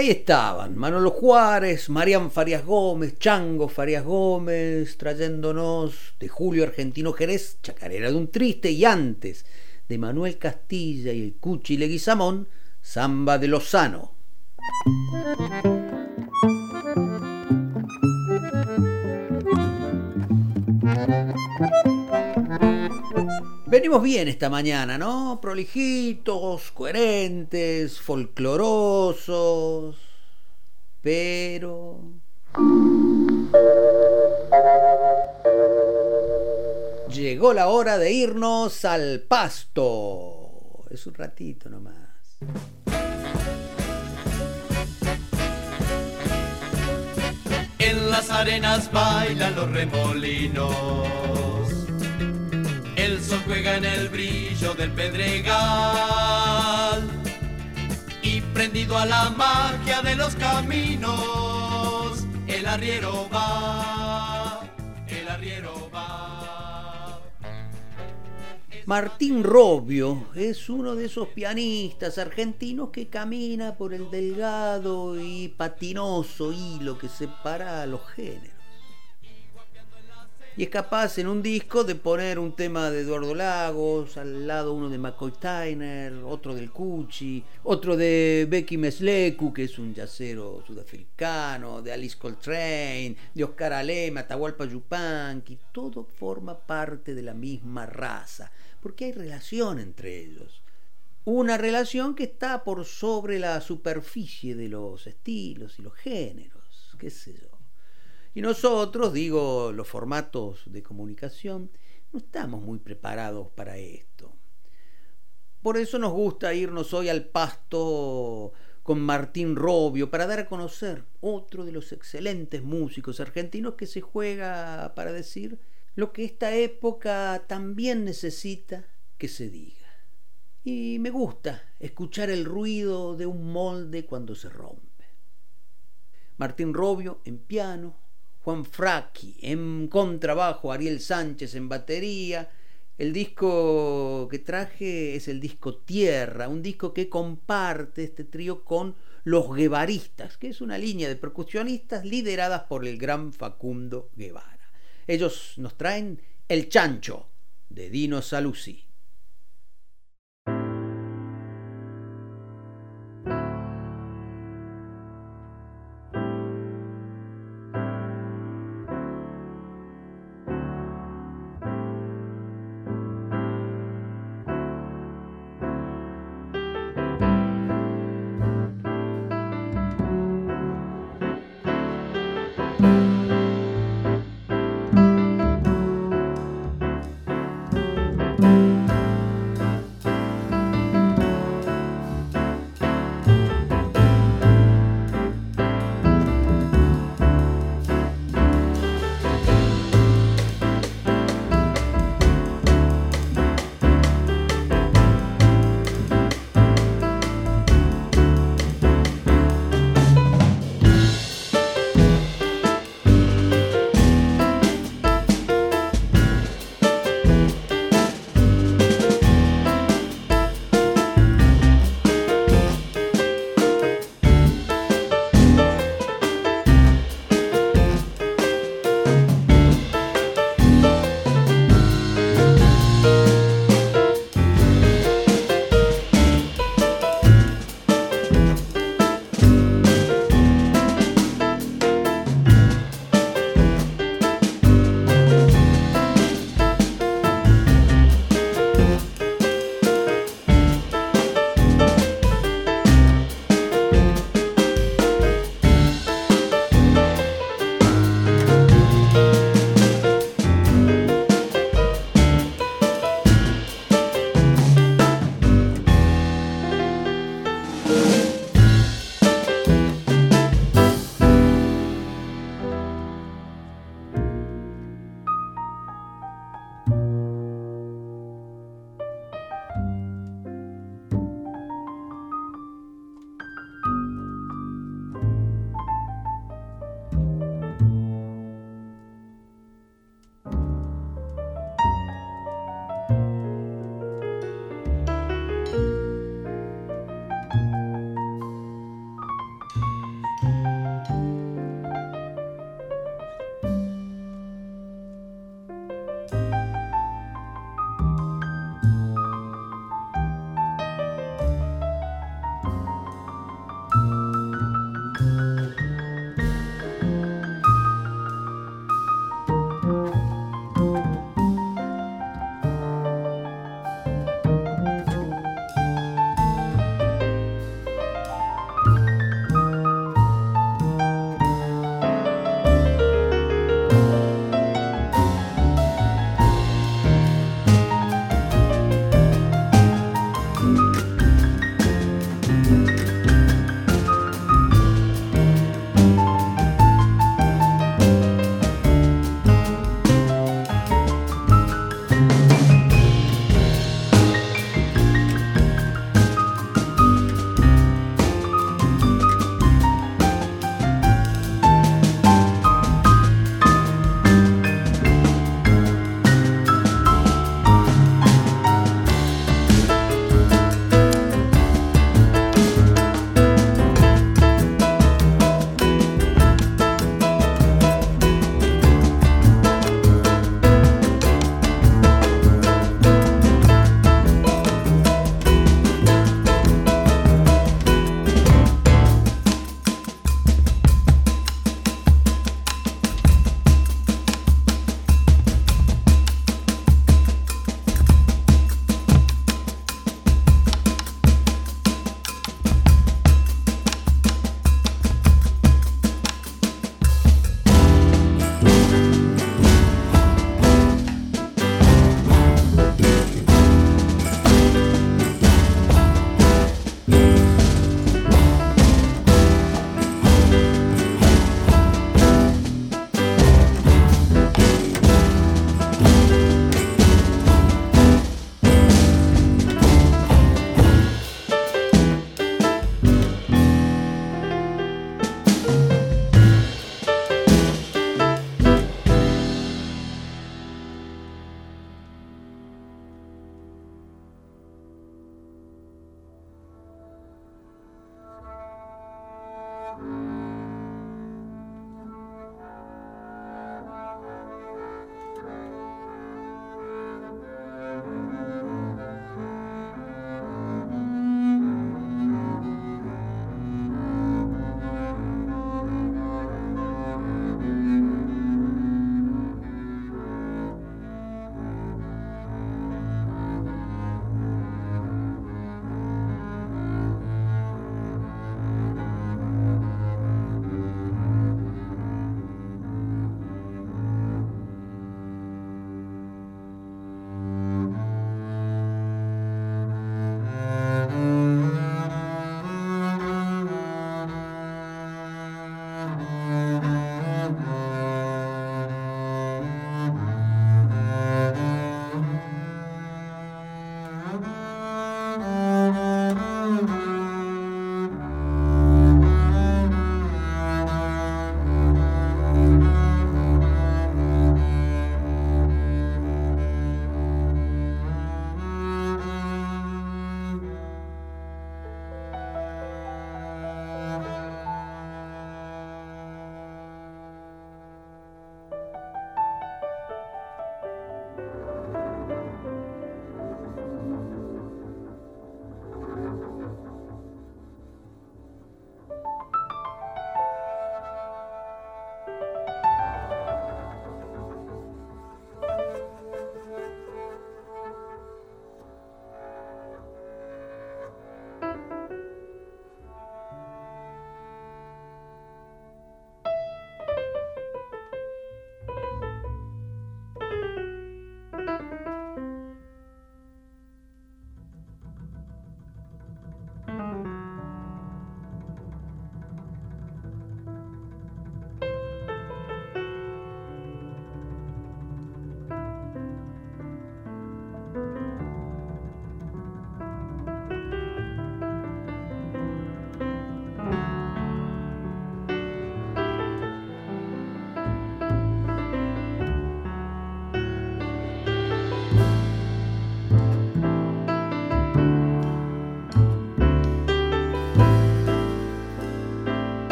Ahí estaban, Manolo Juárez, Marián Farias Gómez, Chango Farias Gómez, trayéndonos de Julio Argentino Jerez, Chacarera de un Triste, y antes de Manuel Castilla y el Cuchi Leguizamón, Samba de Lozano. Venimos bien esta mañana, ¿no? Prolijitos, coherentes, folclorosos, pero... Llegó la hora de irnos al pasto. Es un ratito nomás. En las arenas bailan los remolinos sol juega en el brillo del pedregal y prendido a la magia de los caminos, el arriero va, el arriero va. Martín Robio es uno de esos pianistas argentinos que camina por el delgado y patinoso hilo que separa a los géneros y es capaz en un disco de poner un tema de Eduardo Lagos, al lado uno de McCoy Tyner, otro del Cuchi, otro de Becky Mesleku, que es un yacero sudafricano, de Alice Coltrane, de Oscar Alema, Atahualpa Yupanqui, todo forma parte de la misma raza, porque hay relación entre ellos. Una relación que está por sobre la superficie de los estilos y los géneros, qué sé yo. Y nosotros, digo, los formatos de comunicación, no estamos muy preparados para esto. Por eso nos gusta irnos hoy al pasto con Martín Robio para dar a conocer otro de los excelentes músicos argentinos que se juega para decir lo que esta época también necesita que se diga. Y me gusta escuchar el ruido de un molde cuando se rompe. Martín Robio en piano, Juan en contrabajo, Ariel Sánchez en batería. El disco que traje es el disco Tierra, un disco que comparte este trío con Los Guevaristas, que es una línea de percusionistas lideradas por el gran Facundo Guevara. Ellos nos traen El Chancho de Dino Saluzzi.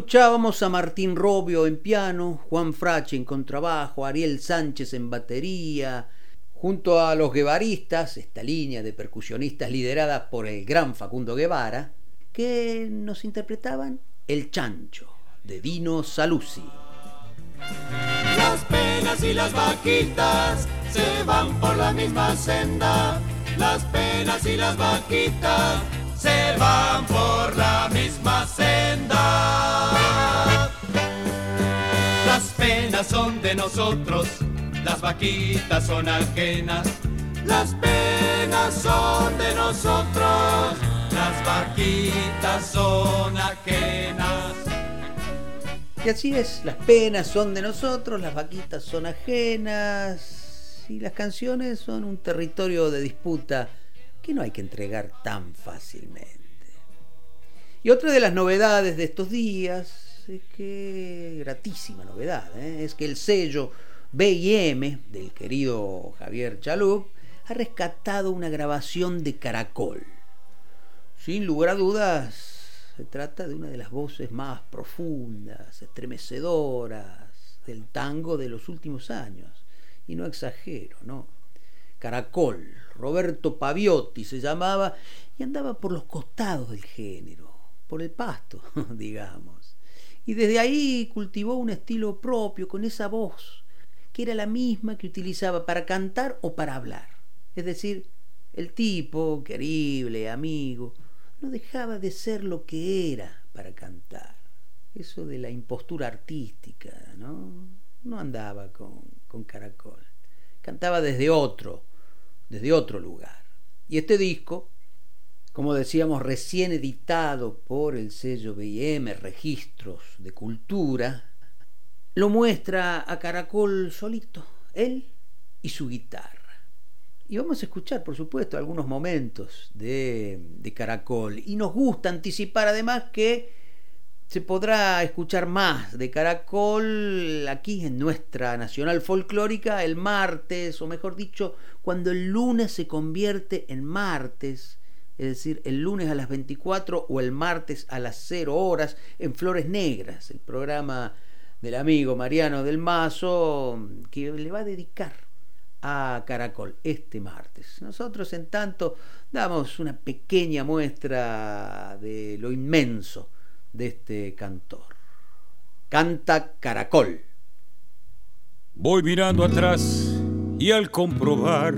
Escuchábamos a Martín Robio en piano, Juan Frache en contrabajo, Ariel Sánchez en batería, junto a los guevaristas, esta línea de percusionistas liderada por el gran Facundo Guevara, que nos interpretaban El Chancho, de Dino Saluzzi. Las penas y las vaquitas se van por la misma senda. Las penas y las vaquitas se van por la misma senda. Las penas son de nosotros, las vaquitas son ajenas. Las penas son de nosotros, las vaquitas son ajenas. Y así es, las penas son de nosotros, las vaquitas son ajenas y las canciones son un territorio de disputa que no hay que entregar tan fácilmente. Y otra de las novedades de estos días es que, gratísima novedad, ¿eh? es que el sello BM del querido Javier Chalup ha rescatado una grabación de Caracol. Sin lugar a dudas, se trata de una de las voces más profundas, estremecedoras del tango de los últimos años. Y no exagero, ¿no? Caracol, Roberto Paviotti se llamaba, y andaba por los costados del género, por el pasto, digamos. Y desde ahí cultivó un estilo propio, con esa voz, que era la misma que utilizaba para cantar o para hablar. Es decir, el tipo, querible, amigo, no dejaba de ser lo que era para cantar. Eso de la impostura artística, ¿no? No andaba con, con caracol. Cantaba desde otro, desde otro lugar. Y este disco, como decíamos, recién editado por el sello BM Registros de Cultura, lo muestra a Caracol solito, él y su guitarra. Y vamos a escuchar, por supuesto, algunos momentos de, de, Caracol. Y nos gusta anticipar además que se podrá escuchar más de Caracol aquí en nuestra Nacional Folclórica el martes, o mejor dicho, cuando el lunes se convierte en martes, es decir, el lunes a las 24 o el martes a las 0 horas en Flores Negras, el programa del amigo Mariano del Mazo, que le va a dedicar a Caracol este martes. Nosotros, en tanto, damos una pequeña muestra de lo inmenso de este cantor. Canta Caracol. Voy mirando atrás y al comprobar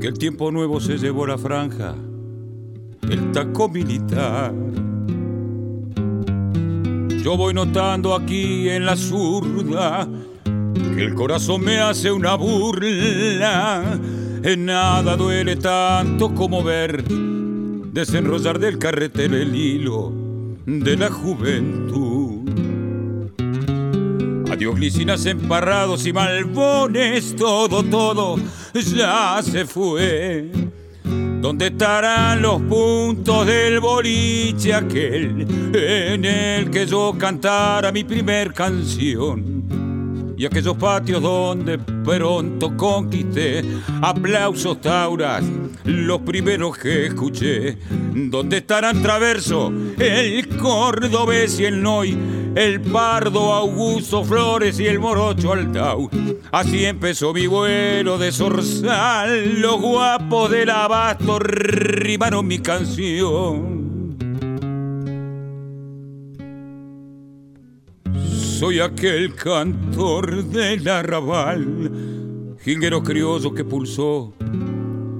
que el tiempo nuevo se llevó la franja, el taco militar. Yo voy notando aquí en la zurda que el corazón me hace una burla. En nada duele tanto como ver desenrollar del carretel el hilo de la juventud. Adiós glicinas emparrados y malbones, todo, todo ya se fue. ¿Dónde estarán los puntos del boliche aquel en el que yo cantara mi primer canción? Y aquellos patios donde pronto conquisté aplausos tauras, los primeros que escuché, donde estarán traverso el cordobés y el noy, el pardo Augusto Flores y el morocho Altau. Así empezó mi vuelo de zorzal, los guapos del abasto rimaron mi canción. Soy aquel cantor del arrabal, jinguero criollo que pulsó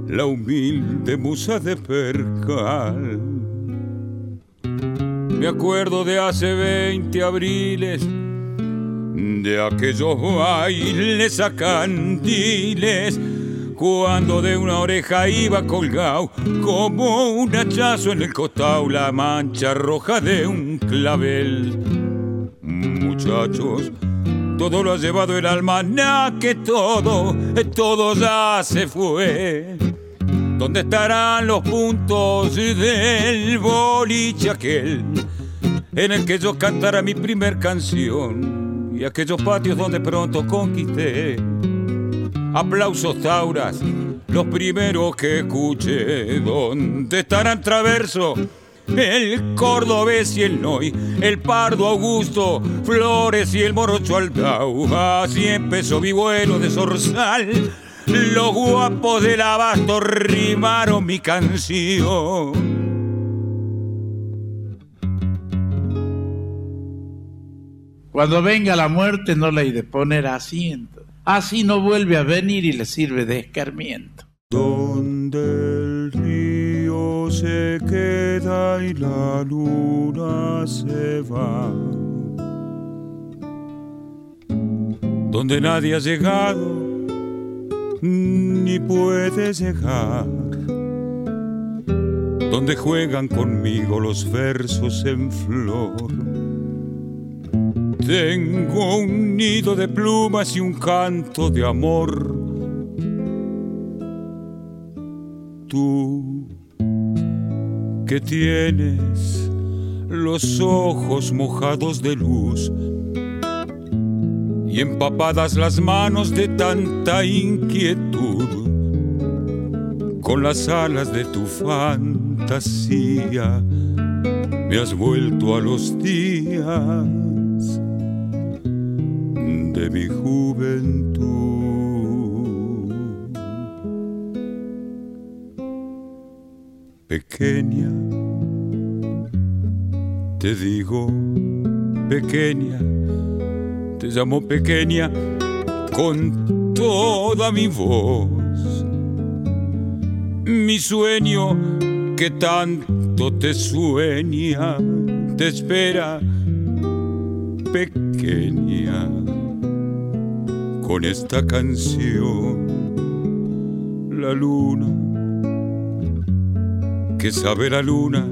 la humilde musa de percal. Me acuerdo de hace 20 abriles, de aquellos bailes a candiles, cuando de una oreja iba colgado como un hachazo en el costado la mancha roja de un clavel muchachos. Todo lo ha llevado el alma, que todo, todo ya se fue. ¿Dónde estarán los puntos del boliche aquel en el que yo cantara mi primer canción y aquellos patios donde pronto conquisté? Aplausos tauras, los primeros que escuché. ¿Dónde estarán traverso el cordobés y el noy, el pardo Augusto, Flores y el morocho Aldau. Así empezó mi vuelo de zorzal. Los guapos del abasto rimaron mi canción. Cuando venga la muerte no le hay de poner asiento. Así no vuelve a venir y le sirve de escarmiento. Río se queda y la luna se va. Donde nadie ha llegado ni puede llegar. Donde juegan conmigo los versos en flor tengo un nido de plumas y un canto de amor. Tú que tienes los ojos mojados de luz y empapadas las manos de tanta inquietud, con las alas de tu fantasía me has vuelto a los días de mi juventud. Pequeña, te digo, pequeña, te llamo pequeña con toda mi voz. Mi sueño que tanto te sueña, te espera, pequeña con esta canción. La luna, que sabe la luna,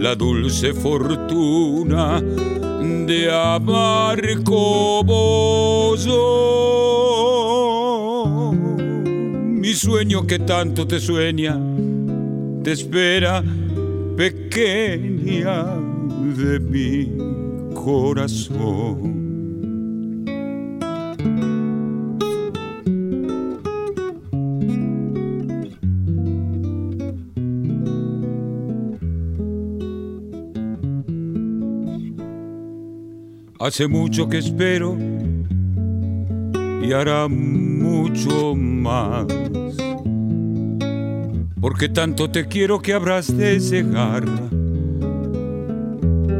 la dulce fortuna de amar como yo. Mi sueño que tanto te sueña, te espera pequeña de mi corazón. Hace mucho que espero y hará mucho más. Porque tanto te quiero que habrás de cegar.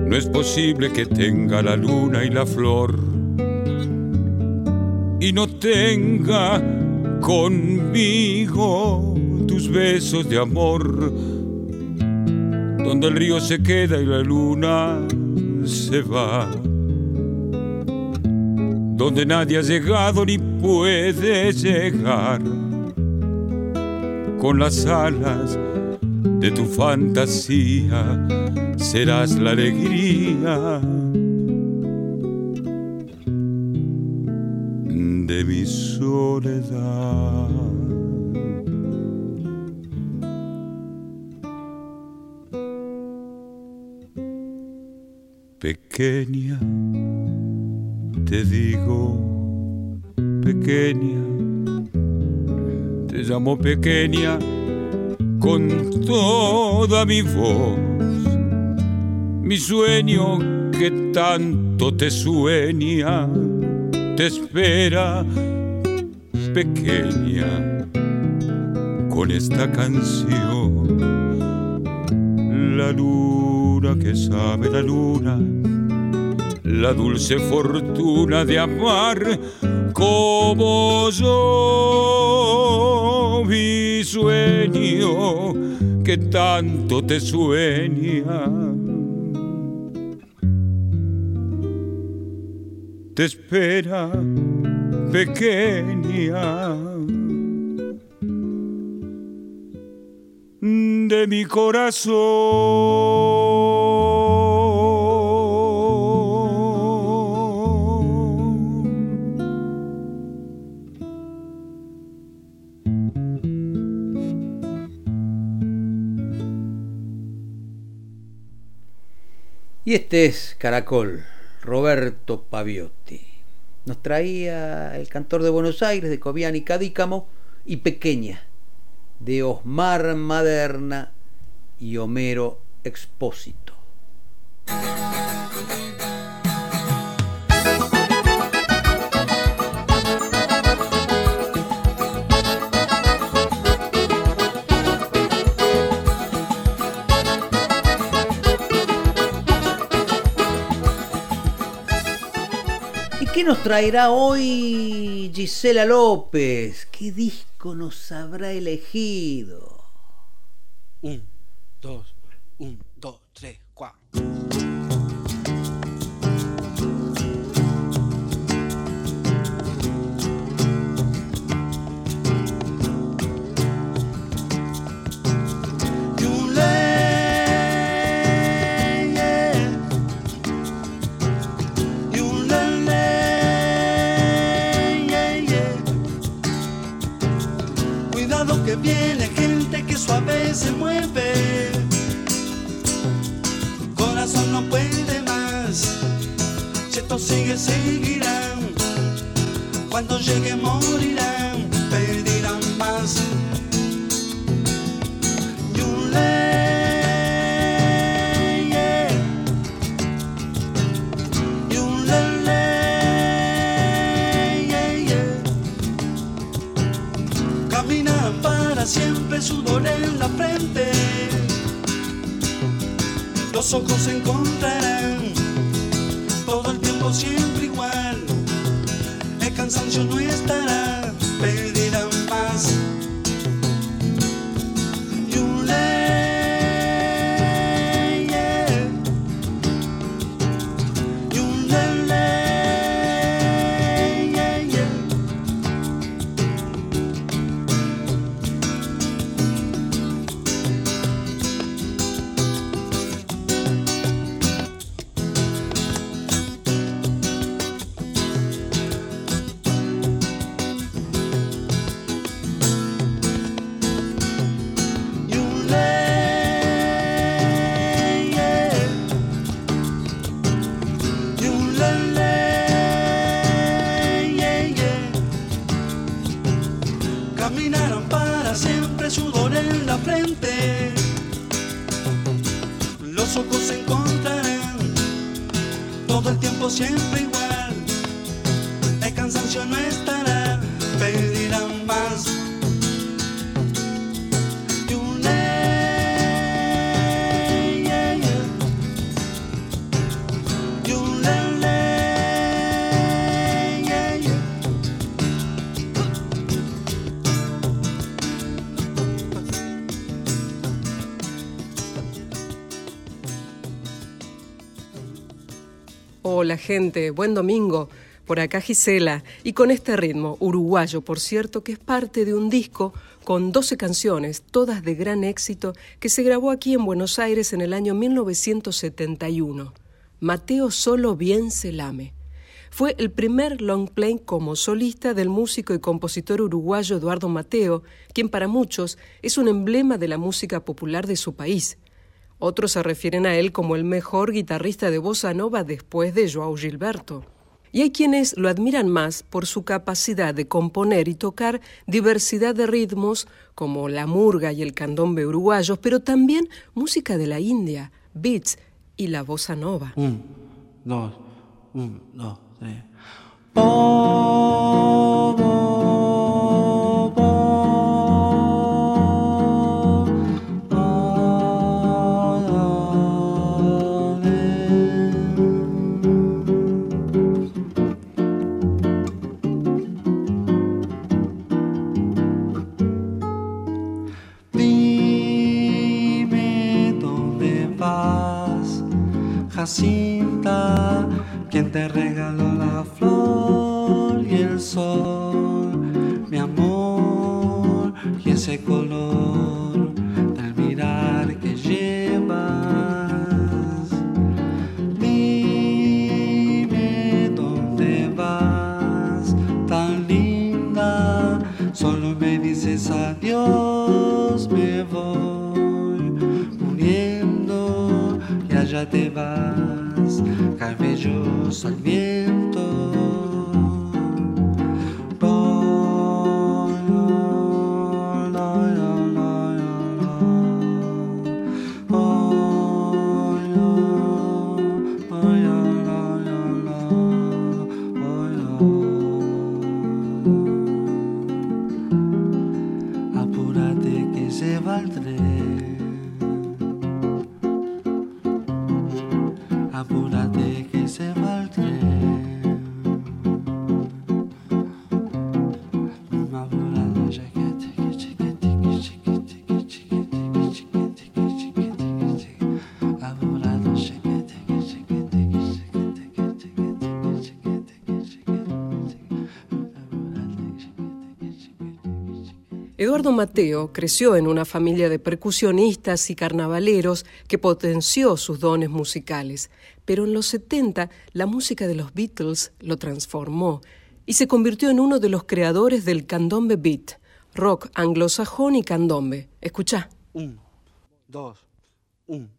No es posible que tenga la luna y la flor y no tenga conmigo tus besos de amor, donde el río se queda y la luna se va donde nadie ha llegado ni puede llegar. Con las alas de tu fantasía serás la alegría de mi soledad. Pequeña te digo pequeña, te llamo pequeña con toda mi voz. Mi sueño que tanto te sueña, te espera pequeña con esta canción. La luna que sabe la luna la dulce fortuna de amar como yo, mi sueño que tanto te sueña. Te espera, pequeña, de mi corazón. Y este es Caracol, Roberto Paviotti. Nos traía el cantor de Buenos Aires, de Cobian y Cadícamo, y Pequeña, de Osmar Maderna y Homero Expósito. Qué nos traerá hoy Gisela López? ¿Qué disco nos habrá elegido? Un, dos, un, dos, tres, cuatro. Viene gente que suave se mueve. Corazón no puede más. Si esto sigue, seguirán. Cuando llegue morirán, pedirán más. Yule, sudor en la frente. Los ojos se encontrarán, todo el tiempo siempre igual. El cansancio no estará, Hola gente, buen domingo. Por acá Gisela, y con este ritmo, uruguayo por cierto, que es parte de un disco con 12 canciones, todas de gran éxito, que se grabó aquí en Buenos Aires en el año 1971. Mateo Solo Bien se lame. Fue el primer long play como solista del músico y compositor uruguayo Eduardo Mateo, quien para muchos es un emblema de la música popular de su país. Otros se refieren a él como el mejor guitarrista de bossa nova después de Joao Gilberto. Y hay quienes lo admiran más por su capacidad de componer y tocar diversidad de ritmos como la murga y el candombe uruguayos, pero también música de la India, beats y la bossa nova. Un, dos, un, dos, tres. Te regaló la flor y el sol, mi amor, y ese color del mirar que llevas. Dime dónde vas, tan linda, solo me dices adiós, me voy muriendo y allá te vas, cabellos al viento. Eduardo Mateo creció en una familia de percusionistas y carnavaleros que potenció sus dones musicales, pero en los 70 la música de los Beatles lo transformó y se convirtió en uno de los creadores del candombe beat, rock anglosajón y candombe. Escucha. Un, dos, un,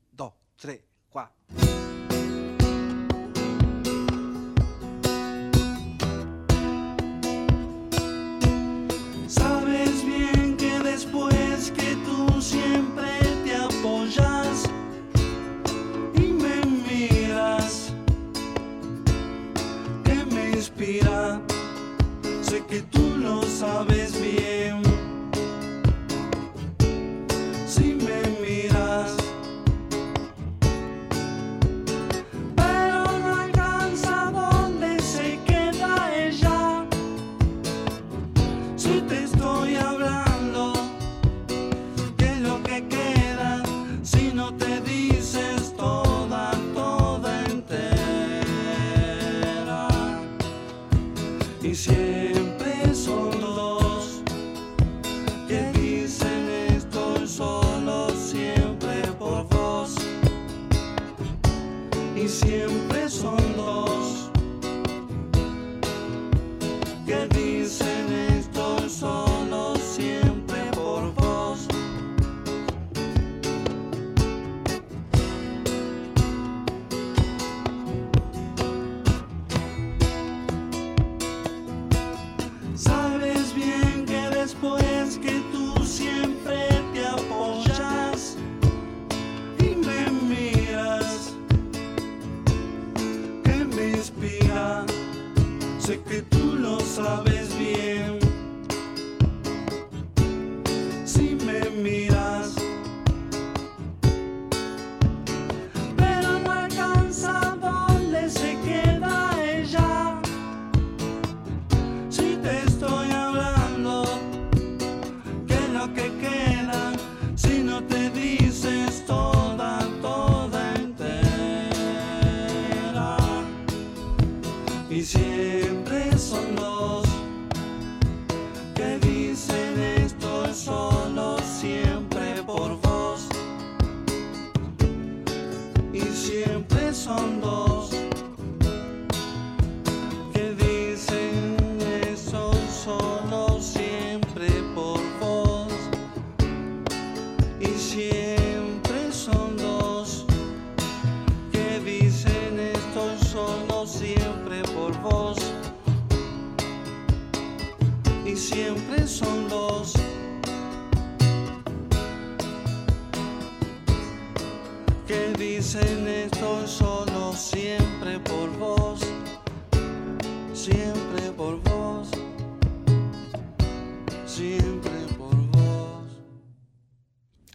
que tú siempre te apoyas y me miras, que me inspira, sé que tú lo sabes bien.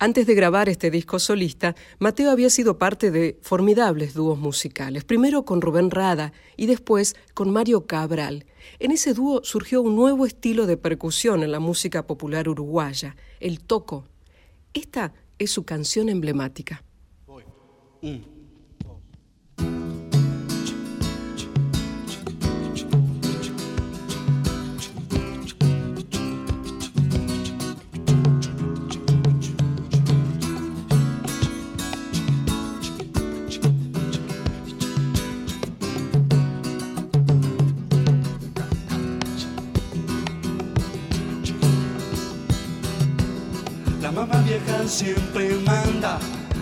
Antes de grabar este disco solista, Mateo había sido parte de formidables dúos musicales, primero con Rubén Rada y después con Mario Cabral. En ese dúo surgió un nuevo estilo de percusión en la música popular uruguaya, el toco. Esta es su canción emblemática. La siempre manda,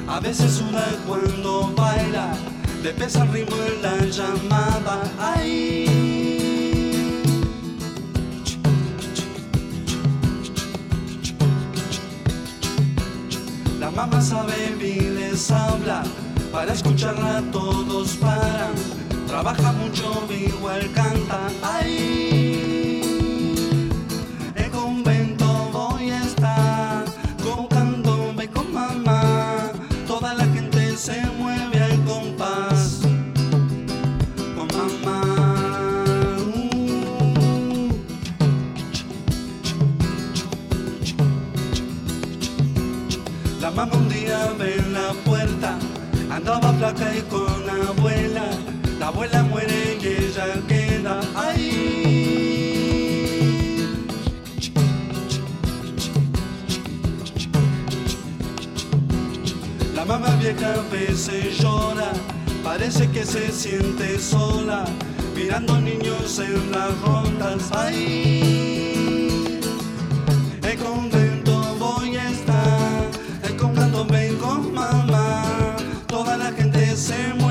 a veces suda cuando baila, le pesa el ritmo en la llamada. ¡Ay! La mamá sabe bien les habla, para escucharla todos paran, trabaja mucho, igual canta. ¡Ay! Se mueve al compás con mamá. La mamá un día ve en la puerta, andaba flaca y con abuela. La abuela muere y ella queda ahí. La mamá vieja a veces llora, parece que se siente sola, mirando niños en las rondas. Ay, el convento voy a estar, el convento ven con mamá, toda la gente se mueve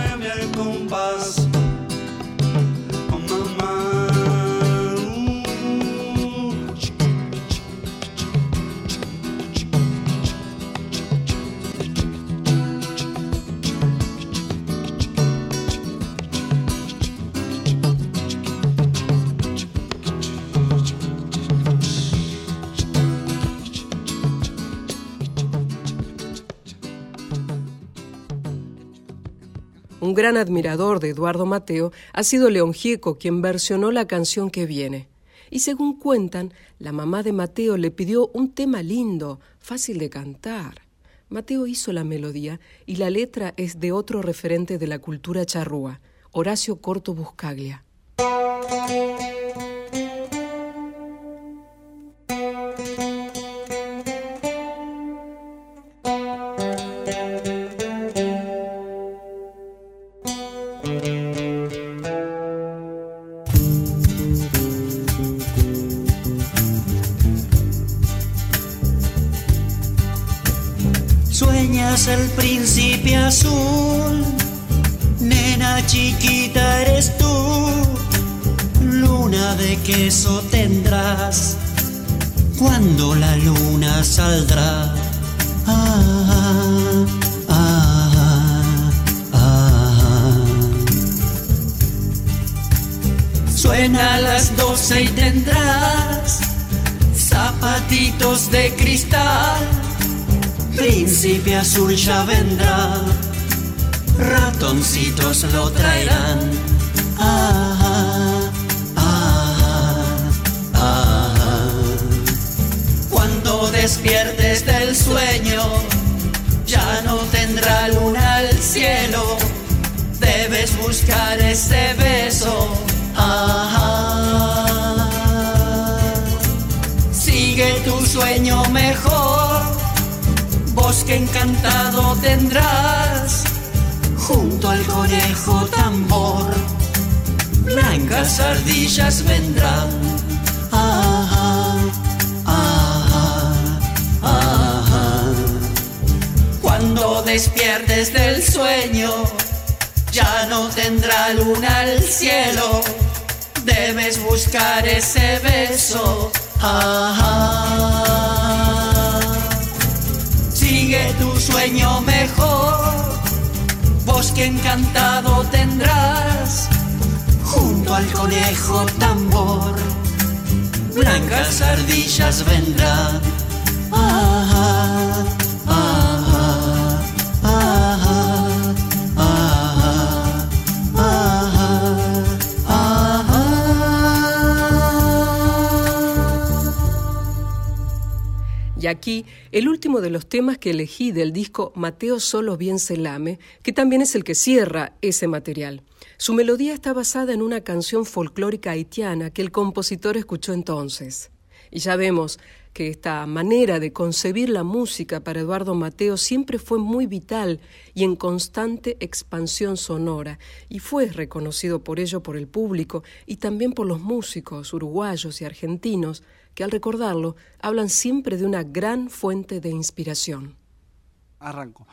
Un gran admirador de Eduardo Mateo ha sido León Gieco, quien versionó la canción que viene. Y según cuentan, la mamá de Mateo le pidió un tema lindo, fácil de cantar. Mateo hizo la melodía y la letra es de otro referente de la cultura charrúa, Horacio Corto Buscaglia. El príncipe azul, nena chiquita eres tú, luna de queso tendrás cuando la luna saldrá. Ah, ah, ah. Suena a las doce y tendrás zapatitos de cristal Príncipe azul ya vendrá, ratoncitos lo traerán. Ah, ah, ah. Cuando despiertes del sueño, ya no tendrá luna al cielo. Debes buscar ese beso. Ah, Sigue tu sueño mejor bosque encantado tendrás junto al conejo tambor. Blancas ardillas vendrán. Ah, ah, ah, Cuando despiertes del sueño, ya no tendrá luna al cielo. Debes buscar ese beso. Sigue tu sueño mejor, bosque encantado tendrás, junto al conejo tambor, blancas ardillas vendrán. Ah, ah, ah, Y aquí, el último de los temas que elegí del disco Mateo Solo Bien se lame, que también es el que cierra ese material. Su melodía está basada en una canción folclórica haitiana que el compositor escuchó entonces. Y ya vemos que esta manera de concebir la música para Eduardo Mateo siempre fue muy vital y en constante expansión sonora, y fue reconocido por ello por el público y también por los músicos uruguayos y argentinos, que al recordarlo hablan siempre de una gran fuente de inspiración. Arranco.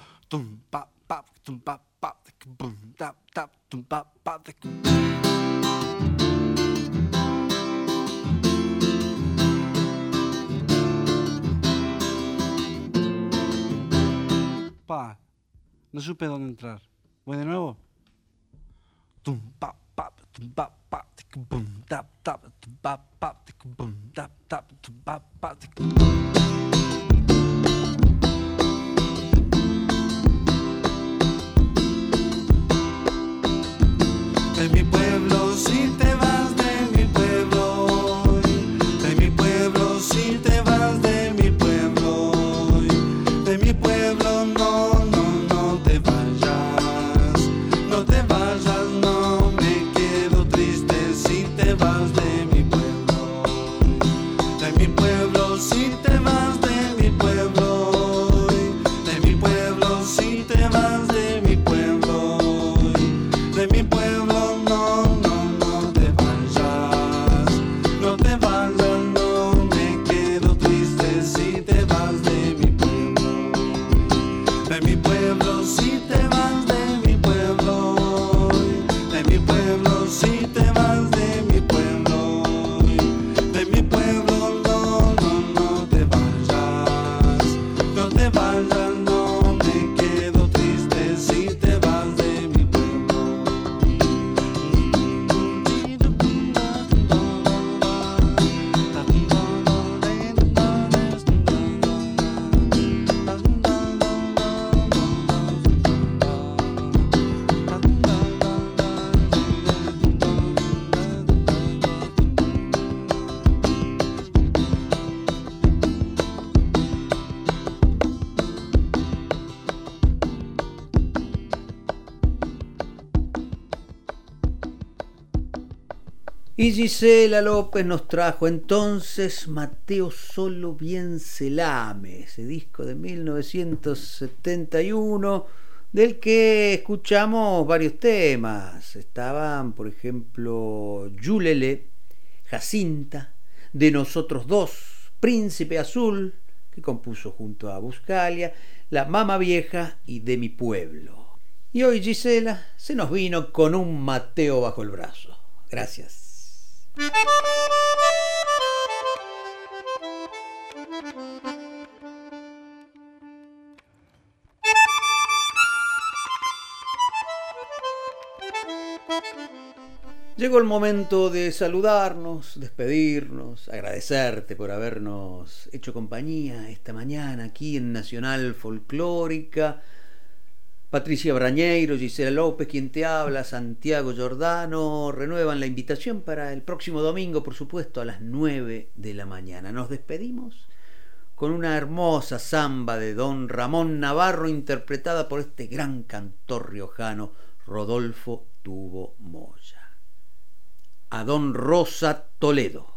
Pa, no supe dónde entrar. ¿Voy de nuevo? Tum, pa, pa, tum, pa, pa, tic, bum, tap, tap, tum, pa, pa, tic, bum, tap, tap, tum, Gisela López nos trajo entonces Mateo Solo Bien Celame, ese disco de 1971, del que escuchamos varios temas. Estaban, por ejemplo, Yulele, Jacinta, De Nosotros Dos, Príncipe Azul, que compuso junto a Buscalia, La Mama Vieja y De Mi Pueblo. Y hoy Gisela se nos vino con un Mateo bajo el brazo. Gracias. Llegó el momento de saludarnos, despedirnos, agradecerte por habernos hecho compañía esta mañana aquí en Nacional Folclórica. Patricia Brañeiro, Gisela López, quien te habla, Santiago Giordano, renuevan la invitación para el próximo domingo, por supuesto, a las 9 de la mañana. Nos despedimos con una hermosa samba de don Ramón Navarro, interpretada por este gran cantor riojano, Rodolfo Tubo Moya. A don Rosa Toledo.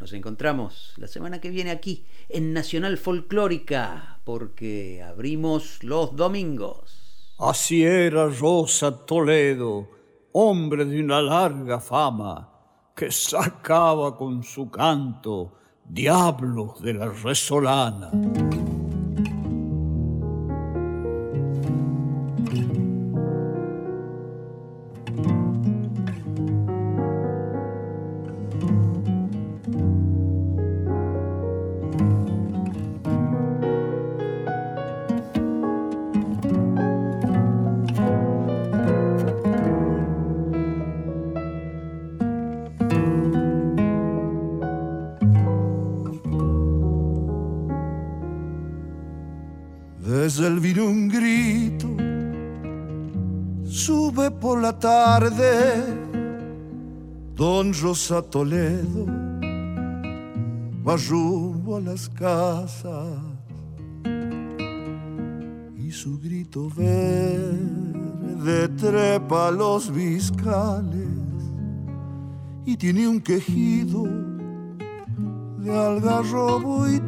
Nos encontramos la semana que viene aquí en Nacional Folclórica, porque abrimos los domingos. Así era Rosa Toledo, hombre de una larga fama, que sacaba con su canto diablos de la resolana. Tarde, don Rosa Toledo, va rumbo a las casas y su grito verde trepa los viscales y tiene un quejido de algarrobo y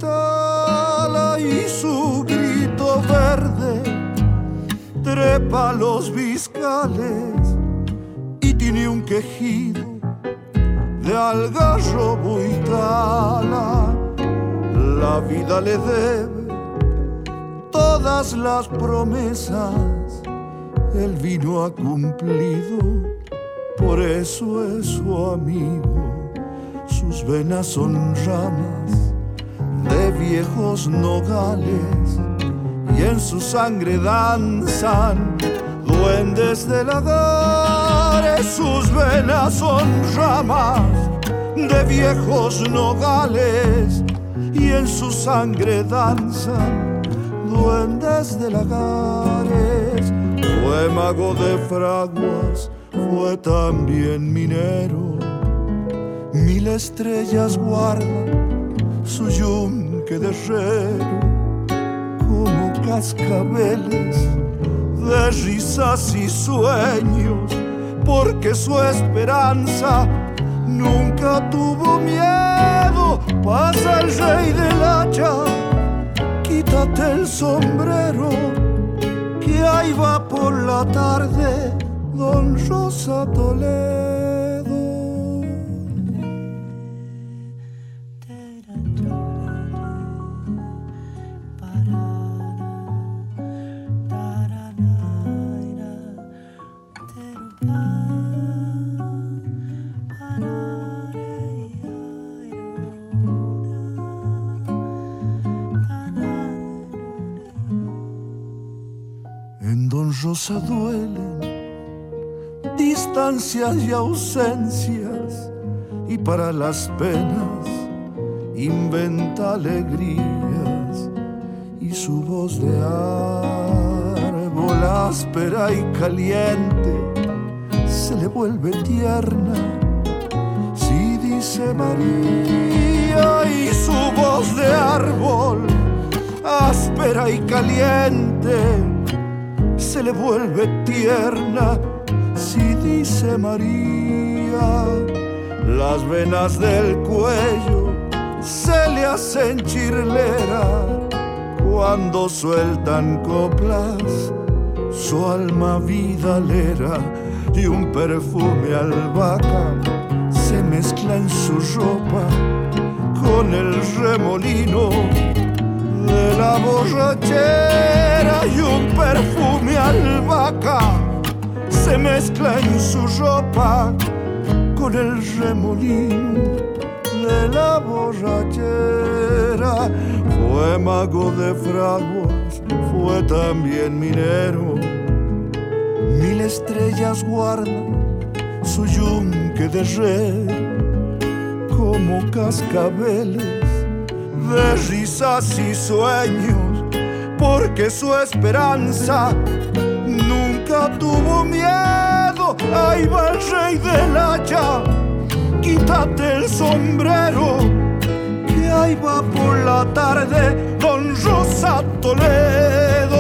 y su grito verde trepa los viscales un quejido de algarrobo y. La vida le debe todas las promesas, el vino ha cumplido, por eso es su amigo sus venas son ramas de viejos nogales y en su sangre danzan duendes de lagares. Sus venas son ramas de viejos nogales y en su sangre danzan duendes de lagares. Fue mago de fraguas, fue también minero mil estrellas guarda su yunque de herrero como cascabeles de risas y sueños porque su esperanza nunca tuvo miedo. Pasa el rey del hacha quítate el sombrero que ahí va por la tarde don Rosa Toledo Duelen distancias y ausencias y para las penas inventa alegrías y su voz de árbol áspera y caliente se le vuelve tierna. Si dice María y su voz de árbol áspera y caliente se le vuelve tierna si dice María. Las venas del cuello se le hacen chirlera cuando sueltan coplas su alma vidalera y un perfume albahaca se mezcla en su ropa con el remolino de la borrachera y un perfume albahaca se mezcla en su ropa con el remolino de la borrachera. Fue mago de fraguas, fue también minero. Mil estrellas guardan su yunque de red como cascabeles de risas y sueños, porque su esperanza nunca tuvo miedo. Ahí va el rey del haya, quítate el sombrero, que ahí va por la tarde Don Rosa Toledo.